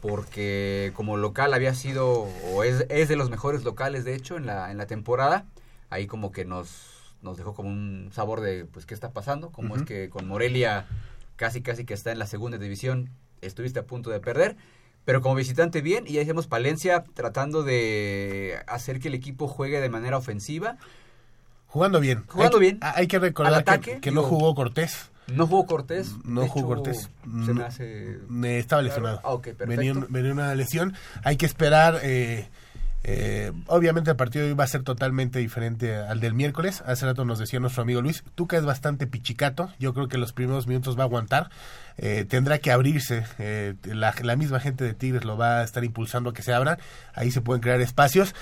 porque como local había sido o es, es de los mejores locales de hecho en la, en la temporada, ahí como que nos, nos dejó como un sabor de pues qué está pasando, como es que con Morelia casi casi que está en la segunda división estuviste a punto de perder. Pero como visitante bien, y ahí hacemos Palencia tratando de hacer que el equipo juegue de manera ofensiva. Jugando bien. Jugando hay, bien. Hay que recordar ataque, que, que no jugó Cortés. No jugó Cortés. No jugó Cortés. Se me hace... Estaba lesionado. Ah, ok, perfecto. venía, venía una lesión. Hay que esperar. eh, eh, obviamente el partido de hoy va a ser totalmente diferente al del miércoles. Hace rato nos decía nuestro amigo Luis, Tuca es bastante pichicato. Yo creo que los primeros minutos va a aguantar. Eh, tendrá que abrirse. eh, la, la misma gente de Tigres lo va a estar impulsando a que se abran. Ahí se pueden crear espacios.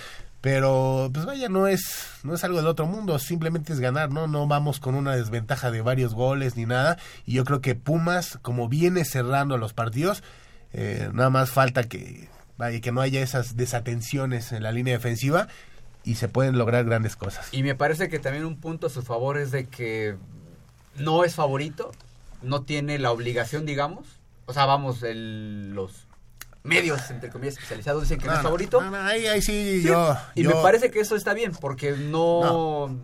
Pero, pues vaya, no es, no es algo del otro mundo, simplemente es ganar, ¿no? No vamos con una desventaja de varios goles ni nada. Y yo creo que Pumas, como viene cerrando los partidos, eh, nada más falta que, vaya, que no haya esas desatenciones en la línea defensiva y se pueden lograr grandes cosas. Y me parece que también un punto a su favor es de que no es favorito, no tiene la obligación, digamos. O sea, vamos, el- los medios, entre comillas, especializados dicen que no, No, es favorito. no, no, ahí, ahí sí, yo... Y yo- me parece que eso está bien, porque no,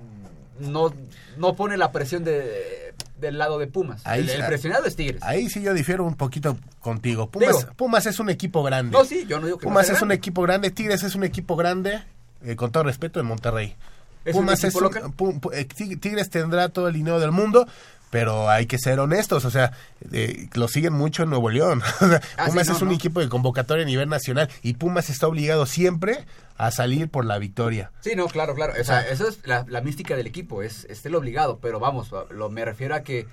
no, no pone la presión de, del lado de Pumas. Ahí el, presionado es Tigres. Ahí sí yo difiero un poquito contigo. Pumas, Digo- Pumas es un equipo grande. No, sí, yo no digo que Pumas es un equipo grande, Tigres es un equipo grande, eh, con todo respeto, en Monterrey. ¿Es un Pumas es local? Pu- Pu- eh, Tig- Tigres tendrá todo el dinero del mundo, pero hay que ser honestos, o sea, eh, lo siguen mucho en Nuevo León. Ah, Pumas no, es un no. equipo de convocatoria a nivel nacional y Pumas está obligado siempre a salir por la victoria. Sí, no, claro, claro. O sea, eso es la, la mística del equipo, es, es el obligado, pero vamos, lo, me refiero a que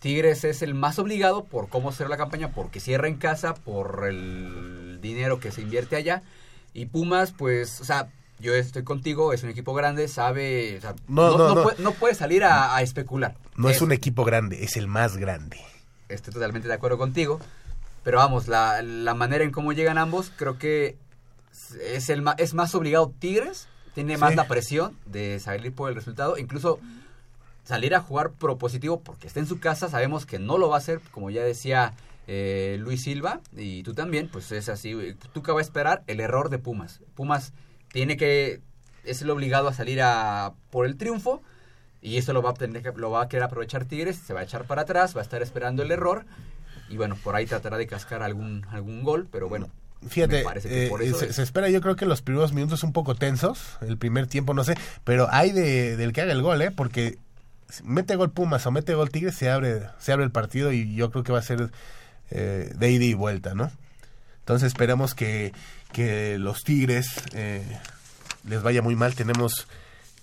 Tigres es el más obligado por cómo será la campaña, porque cierra en casa, por el dinero que se invierte allá. Y Pumas, pues, o sea, yo estoy contigo, es un equipo grande, sabe, o sea, No, no, no, no no. Puede, no puede salir a, a especular. No es Eso. un equipo grande, es el más grande. Estoy totalmente de acuerdo contigo. Pero vamos, la, la manera en cómo llegan ambos, creo que es, el es más obligado Tigres, tiene más Sí. la presión de salir por el resultado, incluso salir a jugar propositivo porque está en su casa, sabemos que no lo va a hacer, como ya decía eh, Luis Silva, y tú también, pues es así, güey. Tuca va a esperar el error de Pumas. Pumas tiene que, es el obligado a salir a por el triunfo, y eso lo va a tener que, lo va a querer aprovechar Tigres, se va a echar para atrás, va a estar esperando el error, y bueno, por ahí tratará de cascar algún, algún gol, pero bueno. Fíjate, me parece que eh, por eso se, es. se espera yo creo que los primeros minutos un poco tensos, el primer tiempo no sé, pero hay de, del que haga el gol, ¿eh? Porque mete gol Pumas o mete gol Tigres, se abre, se abre el partido y yo creo que va a ser eh, de ida y vuelta, ¿no? Entonces esperamos que, que los Tigres eh, les vaya muy mal. Tenemos,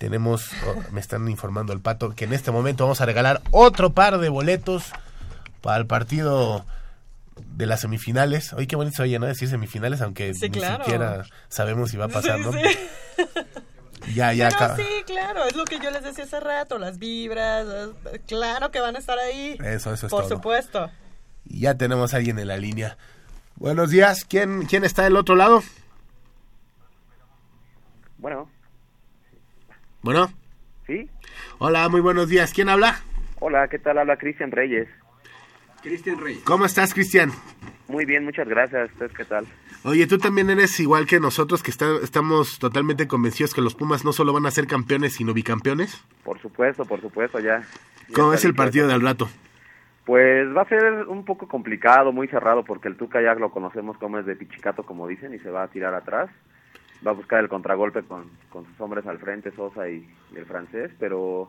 tenemos, oh, me están informando el pato, que en este momento vamos a regalar otro par de boletos para el partido de las semifinales. Oye, qué bonito se oye, ¿no? Decir semifinales, aunque Sí, ni claro. siquiera sabemos si va a pasar, Sí, ¿no? sí. Ya, ya Pero acaba. sí, claro, es lo que yo les decía hace rato, las vibras, eh, claro que van a estar ahí. Eso, eso es Por todo. supuesto. Y ya tenemos a alguien en la línea. Buenos días, ¿quién, quién está del otro lado? Bueno, Bueno, ¿sí? hola, muy buenos días. ¿Quién habla? Hola, ¿qué tal? Habla Cristian Reyes. Cristian Reyes. ¿Cómo estás, Cristian? Muy bien, muchas gracias. ¿Ustedes qué tal? Oye, tú también eres igual que nosotros, que está- estamos totalmente convencidos que los Pumas no solo van a ser campeones, sino bicampeones. Por supuesto, por supuesto, ya. ya ¿Cómo es el partido eso. del rato? Pues va a ser un poco complicado, muy cerrado, porque el Tuca ya lo conocemos como es de pichicato, como dicen, y se va a tirar atrás. Va a buscar el contragolpe con, con sus hombres al frente, Sosa y, y el francés, pero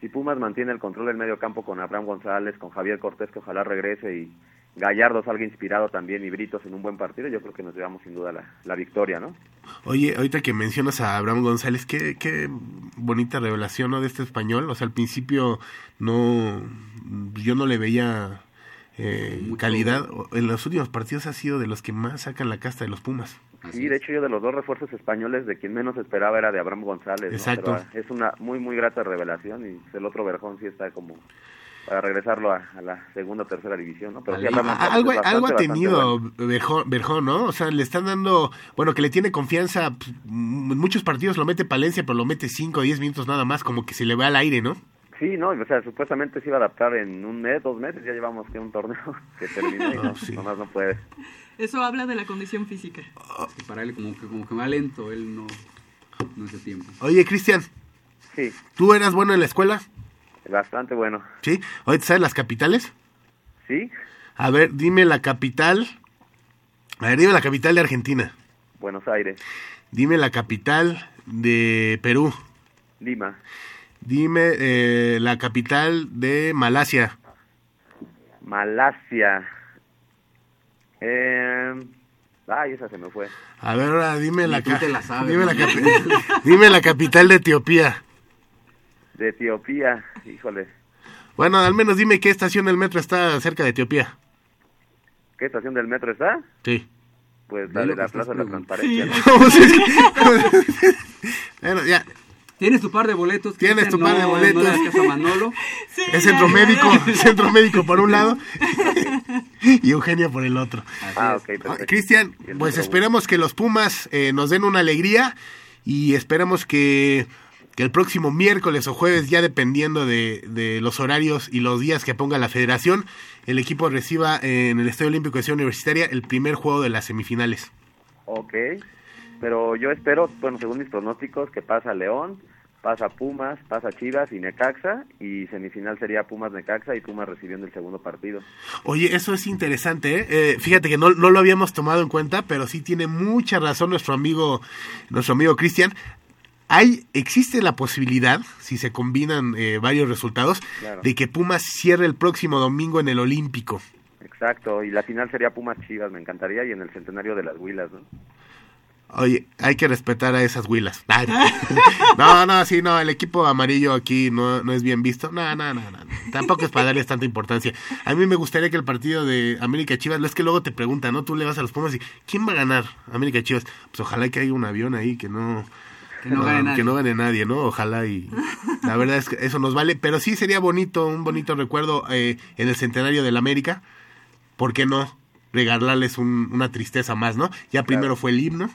si Pumas mantiene el control del medio campo con Abraham González, con Javier Cortés, que ojalá regrese, y Gallardo salga inspirado también, y Britos en un buen partido, yo creo que nos llevamos sin duda la, la victoria, ¿no? Oye, ahorita que mencionas a Abraham González, qué, qué bonita revelación ¿no? de este español. O sea, al principio no, yo no le veía eh, calidad. En los últimos partidos ha sido de los que más sacan la casta de los Pumas. Sí, de hecho yo de los dos refuerzos españoles, de quien menos esperaba era de Abraham González. ¿no? Exacto. Pero, es una muy, muy grata revelación y el otro Verjón sí está como para regresarlo a, a la segunda o tercera división, ¿no? Pero sí, algo, bastante, algo ha tenido. Berjón, Berjón, ¿no? O sea, le están dando, bueno, que le tiene confianza. pues, En muchos partidos lo mete Palencia, pero lo mete 5 o 10 minutos nada más, como que se le va al aire, ¿no? Sí, no, o sea, supuestamente se iba a adaptar en un mes, dos meses, ya llevamos que un torneo que terminó y no, nomás no puede. Eso habla de la condición física. Sí, para él como que, como que va lento, él no, no hace tiempo. Oye, Cristian, Sí, ¿tú eras bueno en la escuela? bastante bueno. ¿Sí? Oye, ¿te sabes las capitales? Sí, A ver, dime la capital. A ver, dime la capital de Argentina. Buenos Aires, Dime la capital de Perú. Lima, Dime eh, la capital de Malasia. Malasia. Eh... Ay, esa se me fue. A ver, ahora dime la, ca- la sabes, dime, ¿no? la capi- dime la capital de Etiopía. De Etiopía, híjole. Bueno, al menos dime qué estación del metro está cerca de Etiopía. ¿Qué estación del metro está? Sí. Pues la de la Plaza de la. Transparencia. ¿no? Bueno, ya. Tienes tu par de boletos. Tienes tu par de no- boletos. No caso a Manolo. El centro médico, el centro médico por un lado y Eugenio por el otro. Ah, ok, Ah. Cristian, pues número esperemos que los Pumas eh, nos den una alegría y esperemos que, que el próximo miércoles o jueves, ya dependiendo de, de los horarios y los días que ponga la federación, el equipo reciba en el Estadio Olímpico de Ciudad Universitaria el primer juego de las semifinales. Ok, pero yo espero, bueno, según mis pronósticos, que pasa León, pasa Pumas, pasa Chivas y Necaxa, y semifinal sería Pumas-Necaxa y Pumas recibiendo el segundo partido. Oye, eso es interesante, ¿eh? Eh, fíjate que no, no lo habíamos tomado en cuenta, pero sí tiene mucha razón nuestro amigo, nuestro amigo Cristian. Hay, existe la posibilidad, si se combinan eh, varios resultados, Claro. de que Pumas cierre el próximo domingo en el Olímpico. Exacto, y la final sería Pumas-Chivas, me encantaría, y en el centenario de las Huilas, ¿no? Oye, hay que respetar a esas huilas. No, no, sí, no, el equipo amarillo aquí no, no es bien visto. No, no, no, no. Tampoco es para darles tanta importancia. A mí me gustaría que el partido de América Chivas, es que luego te preguntan, ¿no? Tú le vas a los Pumas y ¿quién va a ganar? América Chivas. Pues ojalá que haya un avión ahí que no... Que no gane nadie. que no gane nadie, ¿no? Ojalá y la verdad es que eso nos vale, pero sí sería bonito, un bonito recuerdo eh, en el centenario del América. ¿Por qué no regalarles un- una tristeza más, no? Ya primero fue el himno,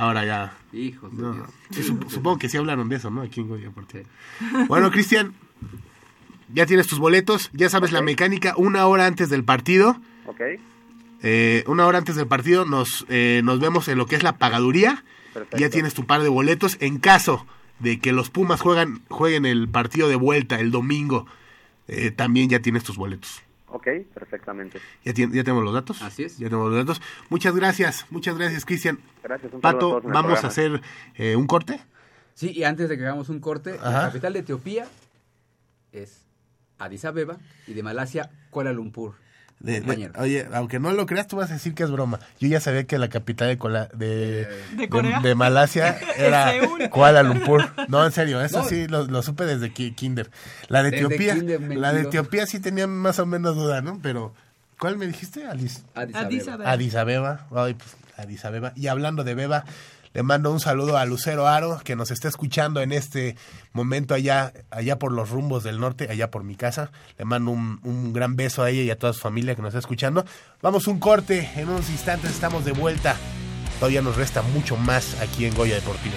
ahora ya Hijos de no, Dios. sí, sup- supongo que sí hablaron de eso, ¿no? Aquí en Goya Portillo. Bueno, Cristian, ya tienes tus boletos, ya sabes la mecánica, una hora antes del partido, Ok, eh, una hora antes del partido nos, eh, nos vemos en lo que es la pagaduría, Perfecto. ya tienes tu par de boletos, en caso de que los Pumas juegan, jueguen el partido de vuelta el domingo, eh, también ya tienes tus boletos. Ok, perfectamente. ¿Ya, ¿Ya tenemos los datos? Así es. Ya tenemos los datos. Muchas gracias, muchas gracias, Cristian. Gracias, un a Pato, vamos a hacer eh, un corte. Sí, y antes de que hagamos un corte, Ajá. la capital de Etiopía es Addis Abeba y de Malasia Kuala Lumpur. De- oye, aunque no lo creas, tú vas a decir que es broma. Yo ya sabía que la capital de, Cola- de, ¿De Corea? de Malasia era. Kuala Lumpur. No, en serio, eso No. sí lo, lo supe desde ki- kinder. La de Desde Etiopía, kinder, la de. Etiopía sí tenía más o menos duda, ¿no? Pero, ¿cuál me dijiste? Addis, Addis Addis Abeba. Abeba. Addis Abeba. Ay, pues, Addis Abeba. Y hablando de Beba, le mando un saludo a Lucero Aro, que nos está escuchando en este momento allá, allá por los rumbos del norte, allá por mi casa. Le mando un, un gran beso a ella y a toda su familia que nos está escuchando. Vamos un corte, en unos instantes estamos de vuelta. Todavía nos resta mucho más aquí en Goya Deportivo.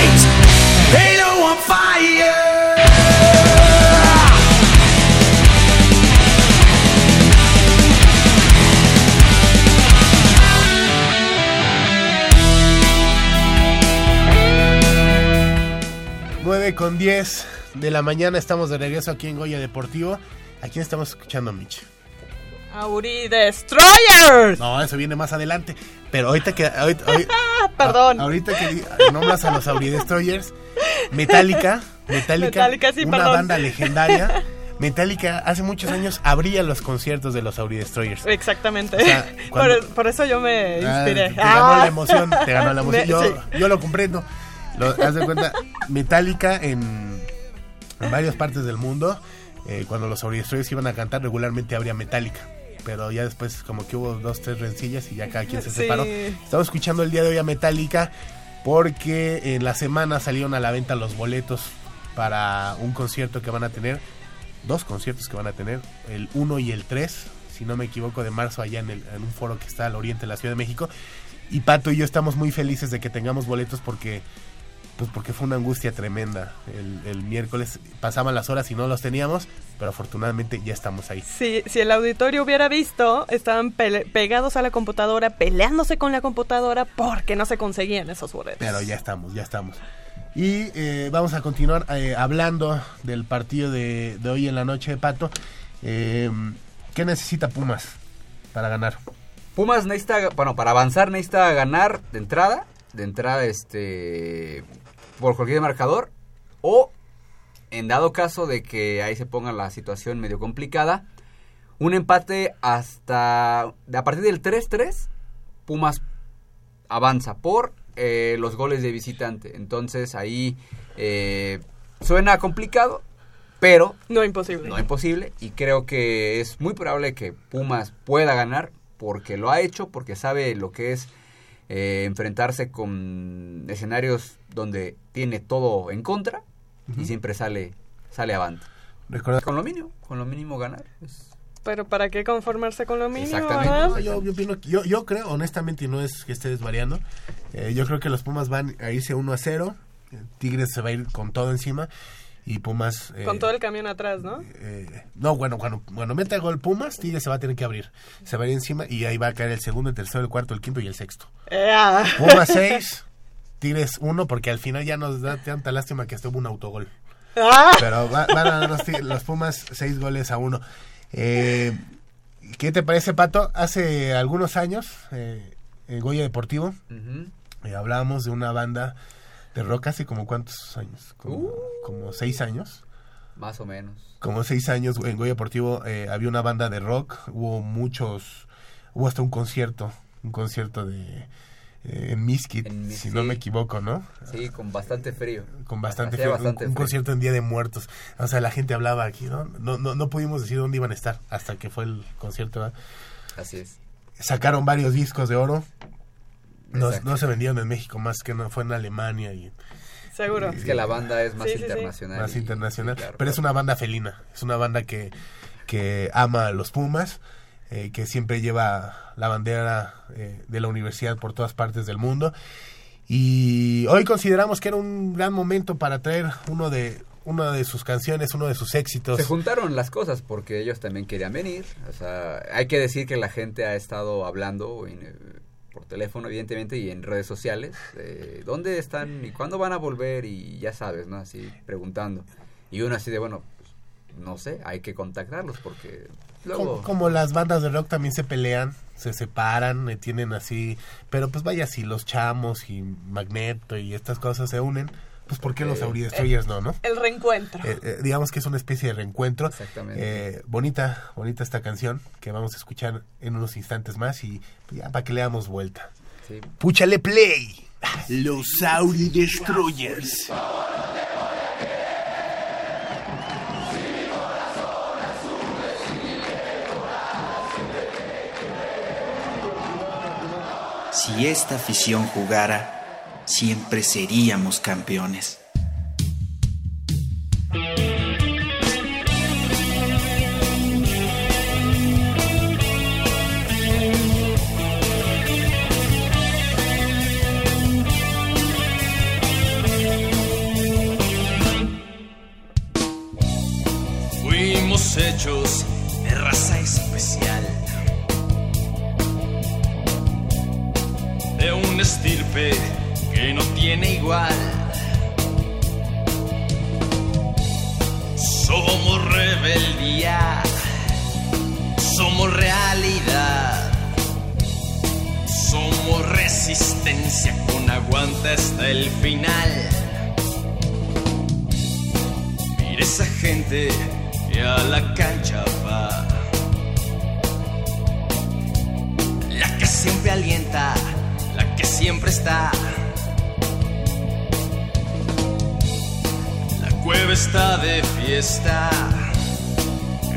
con 10 de la mañana estamos de regreso aquí en Goya Deportivo. ¿A quién estamos escuchando, Mitch? Auri Destroyers. No, eso viene más adelante. Pero ahorita que. Ahorita, Perdón. A, ahorita que nombras a los Auri Destroyers. Metallica. Metallica. Metallica una banda legendaria. Metallica hace muchos años abría los conciertos de los Auri Destroyers. Exactamente. Por, eso yo me ah, inspiré. Te, ganó la ah. emoción. Te ganó la emoción. Yo, lo comprendo. Lo, haz de cuenta, Metallica en, en varias partes del mundo, eh, cuando los Auri Destroyers iban a cantar, regularmente abría Metallica. Pero ya después como que hubo dos, tres rencillas y ya cada quien se Sí. separó. Estamos escuchando el día de hoy a Metallica porque en la semana salieron a la venta los boletos para un concierto que van a tener, dos conciertos que van a tener, el 1 y el 3, si no me equivoco, de marzo allá en, el- en un foro que está al oriente de la Ciudad de México. Y Pato y yo estamos muy felices de que tengamos boletos porque pues porque fue una angustia tremenda. El, el miércoles pasaban las horas y no los teníamos, pero afortunadamente ya estamos ahí. Si, si el auditorio hubiera visto, estaban pegados a la computadora, peleándose con la computadora porque no se conseguían esos boletos. Pero ya estamos, ya estamos. Y eh, vamos a continuar eh, hablando del partido de, de hoy en la noche, Pato. Eh, ¿Qué necesita Pumas para ganar? Pumas necesita, bueno, para avanzar necesita ganar de entrada, de entrada este por cualquier marcador o en dado caso de que ahí se ponga la situación medio complicada, un empate hasta a partir del 3-3 Pumas avanza por eh, los goles de visitante. Entonces ahí eh, suena complicado, pero no imposible. No imposible y creo que es muy probable que Pumas pueda ganar porque lo ha hecho, porque sabe lo que es eh, enfrentarse con escenarios donde tiene todo en contra y siempre sale sale avante. Recuerda- Con lo mínimo, con lo mínimo ganar. es- Pero ¿para qué conformarse con lo mínimo? Exactamente. Yo, yo, opino que- yo, yo creo, honestamente, y no es que esté desvariando, eh, yo creo que los Pumas van a irse 1 a 0, Tigres se va a ir con todo encima y Pumas... eh, Con todo el camión atrás, ¿no? eh, no, bueno, cuando, cuando meta gol Pumas, Tigres se va a tener que abrir. Se va a ir encima y ahí va a caer el segundo, el tercero, el cuarto, el quinto y el sexto. Pumas 6, Tigres 1, porque al final ya nos da tanta lástima que estuvo un autogol. ¡Ah! Pero va- van a los, los Pumas 6 goles a 1. Eh, ¿Qué te parece, Pato? Hace algunos años, eh, en Goya Deportivo, eh, hablábamos de una banda de rock hace como cuántos años, como, Uh. como seis años. Más o menos. Como seis años en Goya Deportivo eh, había una banda de rock, hubo muchos, hubo hasta un concierto, un concierto de en Miskit, En Mis- si no sí. me equivoco, ¿no? Sí, con bastante frío. Con bastante, Hacía frío, bastante un, un frío. concierto en Día de Muertos. O sea, la gente hablaba aquí, ¿no? No, no, no pudimos decir dónde iban a estar hasta que fue el concierto. ¿verdad? Así es. Sacaron varios discos de oro. No, no se vendieron en México más que no fue en Alemania y Seguro. Es que la banda es más Sí, sí, sí. internacional. más y- internacional. sí, claro, pero es una banda felina. Es una banda que, que ama a los Pumas, eh, que siempre lleva la bandera eh, de la universidad por todas partes del mundo. Y hoy consideramos que era un gran momento para traer uno de una de sus canciones, uno de sus éxitos. Se juntaron las cosas porque ellos también querían venir. O sea, hay que decir que la gente ha estado hablando eh, por teléfono, evidentemente, y en redes sociales. de ¿Dónde están y cuándo van a volver? Y ya sabes, ¿no? Así preguntando. Y uno así de, bueno, pues, no sé, hay que contactarlos porque Como, las bandas de rock también se pelean, se separan, eh, tienen así, pero pues vaya, si los chamos y Magneto y estas cosas se unen, pues ¿por qué los Eh, Auri Destroyers no, no? El reencuentro. Eh, eh, digamos que es una especie de reencuentro. Exactamente. Eh, bonita, bonita esta canción que vamos a escuchar en unos instantes más y ya para que le damos vuelta. Sí. Púchale play. Los Auri Si esta afición jugara, siempre seríamos campeones. Fuimos hechos estirpe que no tiene igual. Somos rebeldía. Somos realidad. Somos resistencia con aguante hasta el final. Mira esa gente que a la cancha va. La que siempre alienta, siempre está. La cueva está de fiesta,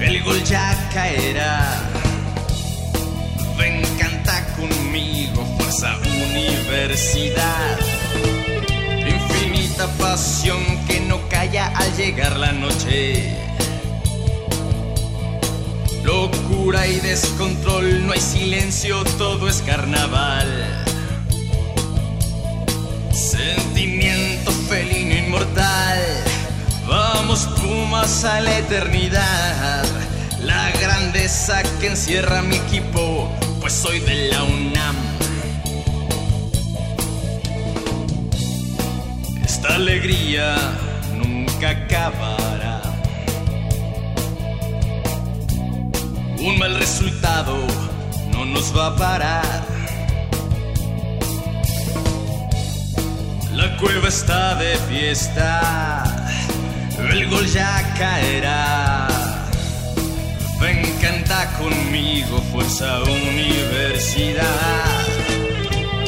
el gol ya caerá. Ven, canta conmigo, fuerza universidad. Infinita pasión que no calla al llegar la noche. Locura y descontrol, no hay silencio, todo es carnaval. Sentimiento felino inmortal, vamos Pumas a la eternidad. La grandeza que encierra mi equipo, pues soy de la UNAM. Esta alegría nunca acabará. Un mal resultado no nos va a parar. Cueva está de fiesta, el gol ya caerá. Ven, canta conmigo, fuerza universidad.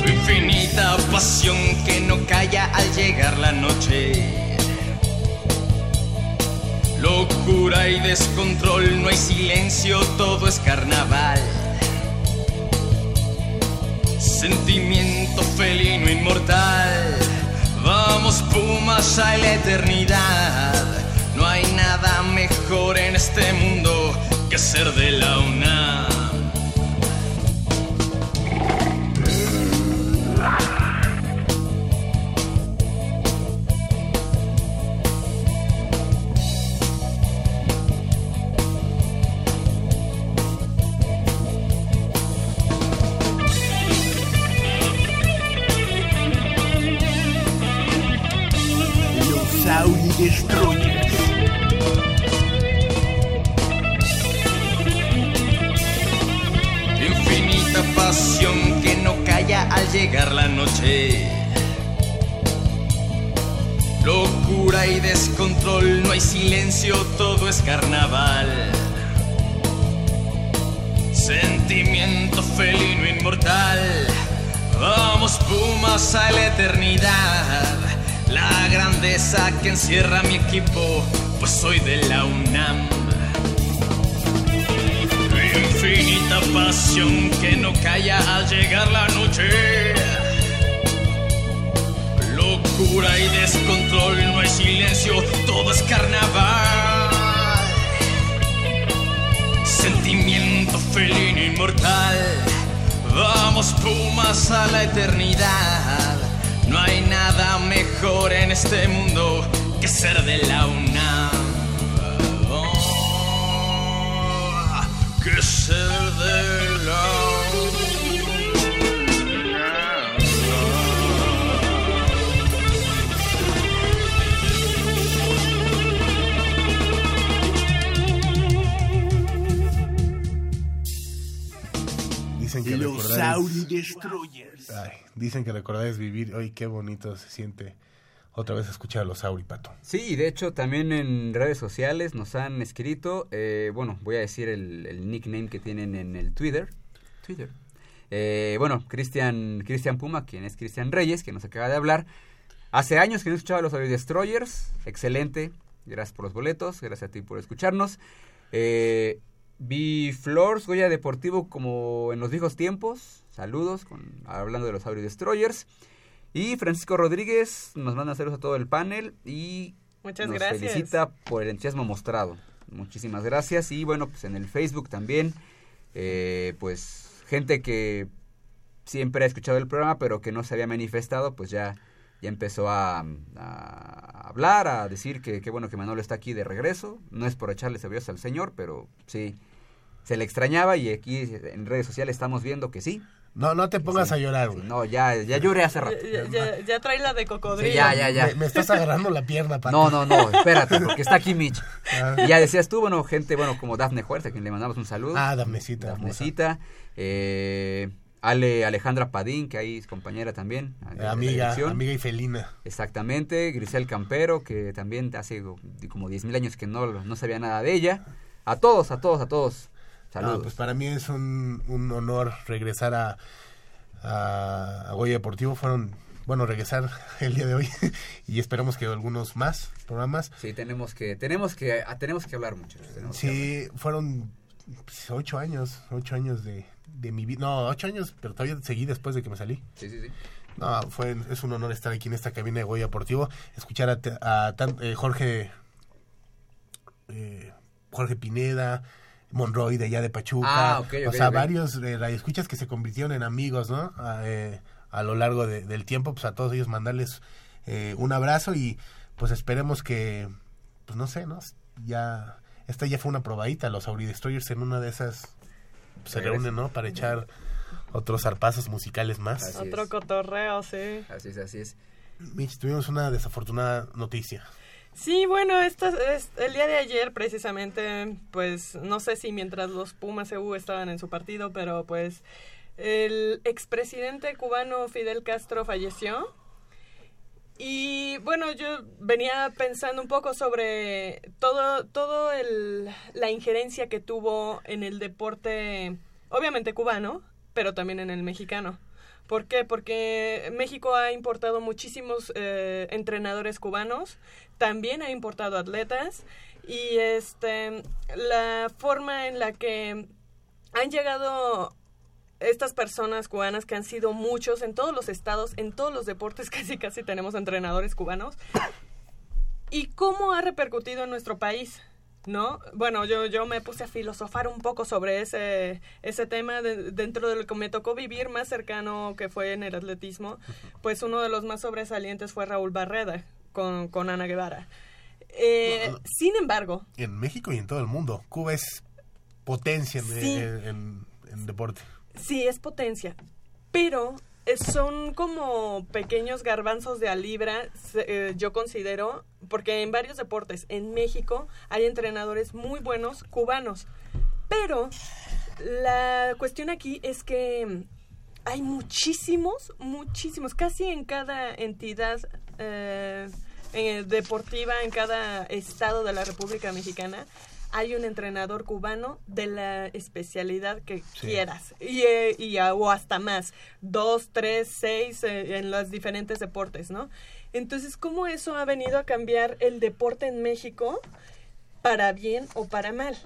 Infinita pasión que no calla al llegar la noche. Locura y descontrol, no hay silencio, todo es carnaval. Sentimiento felino inmortal, vamos Pumas a la eternidad. No hay nada mejor en este mundo que ser de la UNAM. Soy de la UNAM. Infinita pasión que no calla al llegar la noche. Locura y descontrol, no hay silencio, todo es carnaval. Sentimiento felino inmortal, vamos Pumas a la eternidad. No hay nada mejor en este mundo que ser de la UNAM. Destroyers. Ay, dicen que recordar es vivir. Ay, qué bonito se siente otra vez escuchar a los Auri, Pato. Sí, y de hecho también en redes sociales nos han escrito, eh, bueno, voy a decir el, el nickname que tienen en el Twitter. Twitter. Eh, bueno, Cristian Cristian Puma, quien es Cristian Reyes, que nos acaba de hablar. Hace años que no escuchaba a los Audi Destroyers. Excelente. Gracias por los boletos. Gracias a ti por escucharnos. Eh, vi Flores, Goya Deportivo, como en los viejos tiempos. Saludos, con, hablando de los Audi Destroyers. Y Francisco Rodríguez nos manda saludos a todo el panel y Muchas nos gracias. felicita por el entusiasmo mostrado. Muchísimas gracias. Y bueno, pues en el Facebook también, eh, pues gente que siempre ha escuchado el programa, pero que no se había manifestado, pues ya, ya empezó a, a hablar, a decir que qué bueno que Manolo está aquí de regreso. No es por echarle cebollas al señor, pero sí, se le extrañaba y aquí en redes sociales estamos viendo que sí. No, no te pongas Sí, a llorar, güey. No, ya, ya lloré hace rato. Ya, ya- ya trae la de cocodrilo. Sí, ya, ya, ya. Me, me estás agarrando la pierna, Pato. No, no, no, espérate, porque está aquí Mitch. Ah. Y ya decías tú, bueno, gente, bueno, como Dafne Juárez, a quien le mandamos un saludo. Ah, Dafnecita, Dafnecita. Eh, Ale, Alejandra Padín, que ahí es compañera también. Amiga, amiga y felina. Exactamente. Grisel Campero, que también hace como 10.000 años que no, no sabía nada de ella. A todos, a todos, a todos. Saludos. Ah, pues para mí es un, un honor regresar a, a, a Goya Deportivo. Fueron, bueno, regresar el día de hoy y esperamos que algunos más programas. Sí, tenemos que, tenemos que, ah, tenemos que hablar que Sí, fueron pues, ocho años, ocho años de, de mi vida. No, ocho años, pero todavía seguí después de que me salí. Sí, sí, sí. No, fue, es un honor estar aquí en esta cabina de Goya Deportivo, escuchar a, a eh, Jorge eh, Jorge Pineda, Monroy de allá de Pachuca, Ah, ok, o ok, sea, ok. varios eh, radioescuchas que se convirtieron en amigos, ¿no? A, eh, a lo largo de- del tiempo, pues a todos ellos mandarles eh, un abrazo y pues esperemos que, pues no sé, ¿no? Ya, esta ya fue una probadita, los Auri Destroyers en una de esas se Regresan. reúnen, ¿no? Para echar otros zarpazos musicales más. Así Otro es. cotorreo, sí. Así es, así es. Mitch, tuvimos una desafortunada noticia. Sí, bueno, esta, es, el día de ayer precisamente, pues no sé si mientras los Pumas EU estaban en su partido, pero pues el expresidente cubano Fidel Castro falleció. Y bueno, yo venía pensando un poco sobre todo, todo el, la injerencia que tuvo en el deporte, obviamente cubano, pero también en el mexicano. ¿Por qué? Porque México ha importado muchísimos eh, entrenadores cubanos, también ha importado atletas y este la forma en la que han llegado estas personas cubanas que han sido muchos en todos los estados, en todos los deportes, casi casi tenemos entrenadores cubanos. ¿Y cómo ha repercutido en nuestro país? ¿No? Bueno, yo, yo me puse a filosofar un poco sobre ese, ese tema de- dentro de lo que me tocó vivir más cercano que fue en el atletismo. Pues uno de los más sobresalientes fue Raúl Barreda con, con Ana Guevara. Eh, Sin embargo, En México y en todo el mundo. Cuba es potencia en, Sí. en- en- en deporte. Sí, es potencia, pero eh, son como pequeños garbanzos de a libra, eh, yo considero, porque en varios deportes en México hay entrenadores muy buenos cubanos, pero la cuestión aquí es que hay muchísimos, muchísimos, casi en cada entidad eh, eh, deportiva, en cada estado de la República Mexicana, hay un entrenador cubano de la especialidad que Sí. quieras. Y, eh, y a- o hasta más, dos, tres, seis eh, en los diferentes deportes, ¿no? Entonces, ¿cómo eso ha venido a cambiar el deporte en México para bien o para mal?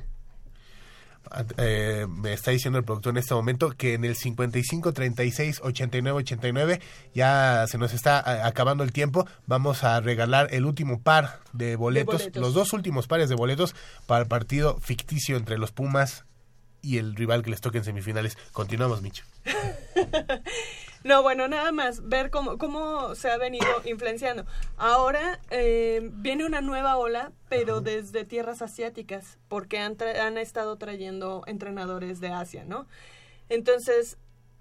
Eh, me está diciendo el productor en este momento que en el 55 36 89 89 ya se nos está eh, acabando el tiempo. Vamos a regalar el último par de boletos, boletos. los dos últimos pares de boletos para el partido ficticio entre los Pumas y el rival que les toque en semifinales. Continuamos, Micho. No, bueno, nada más ver cómo, cómo se ha venido influenciando. Ahora eh, viene una nueva ola, pero desde tierras asiáticas, porque han, tra- han estado trayendo entrenadores de Asia, ¿no? Entonces,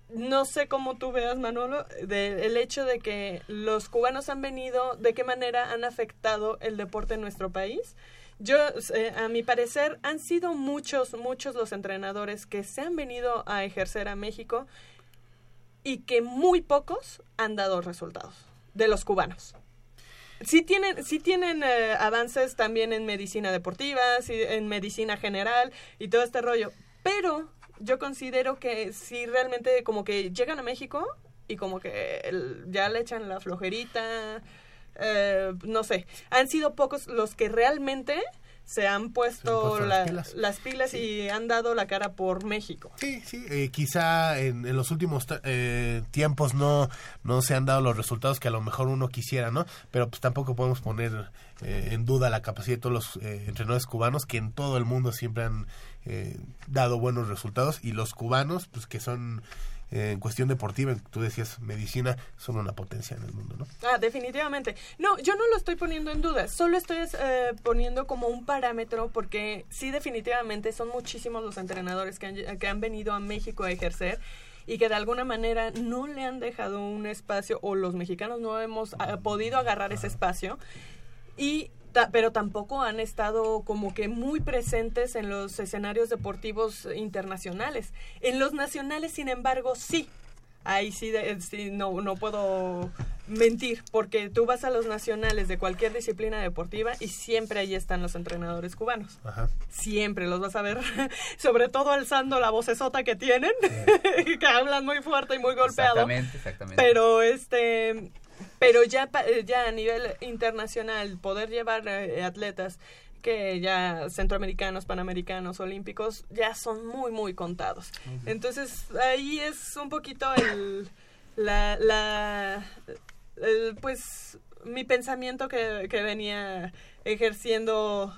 no sé cómo tú veas, Manolo, de- el hecho de que los cubanos han venido, de qué manera han afectado el deporte en nuestro país. Yo, eh, a mi parecer, han sido muchos, muchos los entrenadores que se han venido a ejercer a México y que muy pocos han dado resultados de los cubanos. Sí tienen, sí tienen eh, avances también en medicina deportiva, sí, en medicina general y todo este rollo, pero yo considero que si realmente como que llegan a México y como que ya le echan la flojerita, eh, no sé, han sido pocos los que realmente se han puesto puesto las la- pilas. las pilas y han dado la cara por México. Sí, sí, eh, quizá en, en los últimos eh, tiempos no, no se han dado los resultados que a lo mejor uno quisiera, ¿no? Pero pues tampoco podemos poner eh, en duda la capacidad de todos los eh, entrenadores cubanos que en todo el mundo siempre han eh, dado buenos resultados y los cubanos, pues que son eh, en cuestión deportiva, tú decías medicina, son una potencia en el mundo, ¿no? Ah, definitivamente. No, yo no lo estoy poniendo en duda, solo estoy eh, poniendo como un parámetro porque sí definitivamente son muchísimos los entrenadores que han, que han venido a México a ejercer y que de alguna manera no le han dejado un espacio o los mexicanos no hemos ah, podido agarrar ese espacio y ta- pero tampoco han estado como que muy presentes en los escenarios deportivos internacionales. En los nacionales, sin embargo, sí. Ahí sí, de- sí, no, no puedo mentir, porque tú vas a los nacionales de cualquier disciplina deportiva y siempre ahí están los entrenadores cubanos. Ajá. Siempre los vas a ver, sobre todo alzando la vocesota que tienen, que hablan muy fuerte y muy golpeado. Exactamente, exactamente. Pero este, pero ya eh, ya a nivel internacional poder llevar eh, atletas que ya centroamericanos, panamericanos, olímpicos ya son muy muy contados. Entonces ahí es un poquito el la la el, pues mi pensamiento que, que venía ejerciendo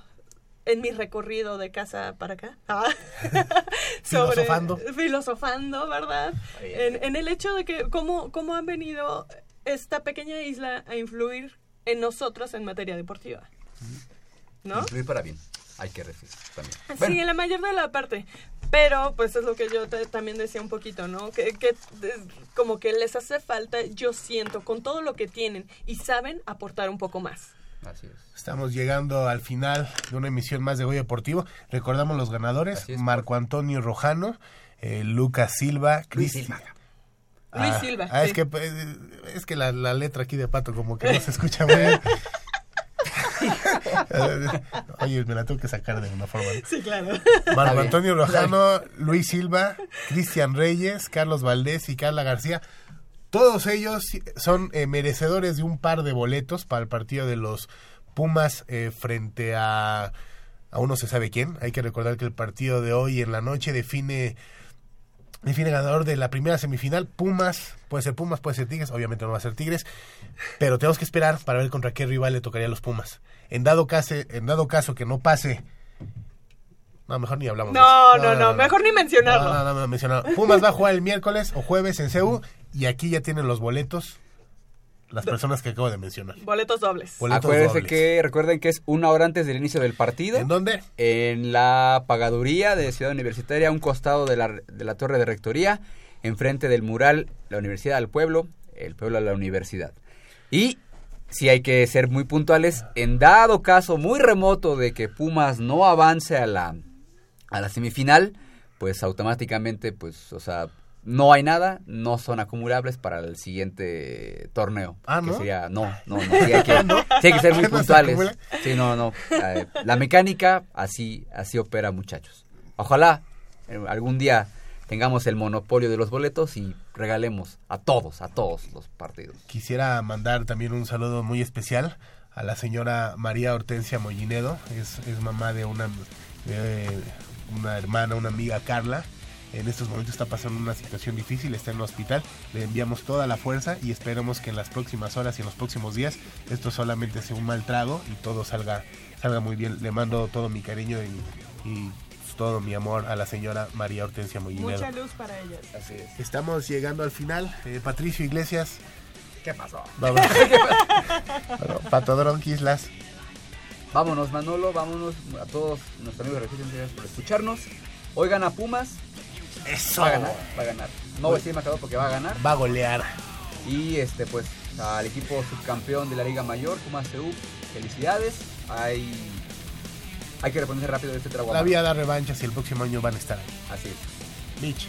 en mi recorrido de casa para acá. Ah. Sobre- Filosofando. filosofando, ¿verdad? En, en el hecho de que cómo, cómo han venido esta pequeña isla a influir en nosotros en materia deportiva. ¿No? Influir para bien, hay que decir también. Sí, en la mayor de la parte. Pero, pues es lo que yo te- también decía un poquito, ¿no? Que, que, como que les hace falta, yo siento, con todo lo que tienen y saben aportar un poco más. Así es. Estamos llegando al final de una emisión más de Goya Deportivo. Recordamos los ganadores: Marco Antonio Rojano, eh, Lucas Silva, Cristi- Luis Ah, Silva, ah, es que pues, es que la, la letra aquí de pato como que no se escucha muy bien. Oye, me la tengo que sacar de una forma. ¿no? Sí, claro. Marco Antonio Rojano, Luis Silva, Cristian Reyes, Carlos Valdés y Carla García. Todos ellos son eh, merecedores de un par de boletos para el partido de los Pumas eh, frente a aún no se sabe quién. Hay que recordar que el partido de hoy en la noche define define ganador de la primera semifinal. Pumas, puede ser Pumas, puede ser Tigres, obviamente no va a ser Tigres, pero tenemos que esperar para ver contra qué rival le tocaría a los Pumas. En dado caso, en dado caso que no pase no, mejor ni hablamos. de No, eso. no, no, mejor ni mencionarlo. No, no, no, no, mencionarlo. Pumas va a jugar el miércoles o jueves en CEU y aquí ya tienen los boletos las personas que acabo de mencionar. Boletos dobles. Boletos Acuérdense dobles. que recuerden que es una hora antes del inicio del partido. ¿En dónde? En la pagaduría de Ciudad Universitaria, a un costado de la, de la torre de rectoría, enfrente del mural La Universidad al Pueblo, el pueblo a la universidad. Y si hay que ser muy puntuales, en dado caso muy remoto de que Pumas no avance a la, a la semifinal, pues automáticamente, pues, o sea, no hay nada, no son acumulables para el siguiente torneo. Ah, que ¿no? sería, no, no, no, sí hay que, ¿No? sí hay que ser muy ¿No se puntuales. Sí, no, no. eh, la mecánica así, así opera, muchachos. Ojalá eh, algún día tengamos el monopolio de los boletos y regalemos a todos, a todos los partidos. Quisiera mandar también un saludo muy especial a la señora María Hortensia Mollinedo, es, es mamá de una, de una hermana, una amiga Carla. En estos momentos está pasando una situación difícil, está en el hospital. Le enviamos toda la fuerza y esperamos que en las próximas horas y en los próximos días esto solamente sea un mal trago y todo salga, salga muy bien. Le mando todo mi cariño y, y todo mi amor a la señora María Hortensia Mollinedo. Mucha luz para ellas. Así es. Estamos llegando al final. Eh, Patricio Iglesias. ¿Qué pasó? Vamos. Bueno, Pato Dronquislas. Vámonos, Manolo, vámonos a todos nuestros amigos de Resistencia, por escucharnos. Hoy gana Pumas. Eso. Va a ganar, va a ganar. No voy a decir marcador porque va a ganar. Va a golear. Y este, pues, al equipo subcampeón de la Liga Mayor, Pumas CU, felicidades. Hay Hay que responder rápido de este trago. La vía a dar revanchas y el próximo año van a estar ahí. Así es. Mitch.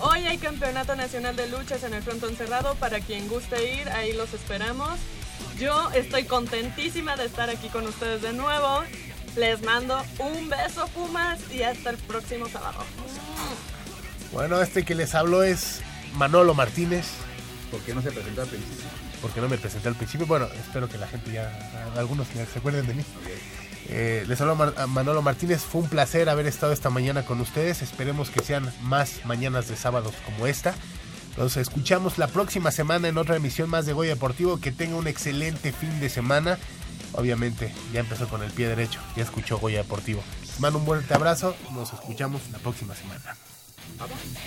Hoy hay Campeonato Nacional de Luchas en el frontón cerrado. Para quien guste ir, ahí los esperamos. Yo estoy contentísima de estar aquí con ustedes de nuevo. Les mando un beso, Pumas, y hasta el próximo sábado. Bueno, este que les habló es Manolo Martínez. ¿Por qué no se presentó al principio? Porque no me presenté al principio. Bueno, espero que la gente ya, algunos que se acuerden de mí. Eh, les a Manolo Martínez. Fue un placer haber estado esta mañana con ustedes. Esperemos que sean más mañanas de sábados como esta. Nos escuchamos la próxima semana en otra emisión más de Goya Deportivo. Que tenga un excelente fin de semana. Obviamente, ya empezó con el pie derecho. Ya escuchó Goya Deportivo. Les mando un fuerte abrazo. Nos escuchamos la próxima semana. Bye-bye.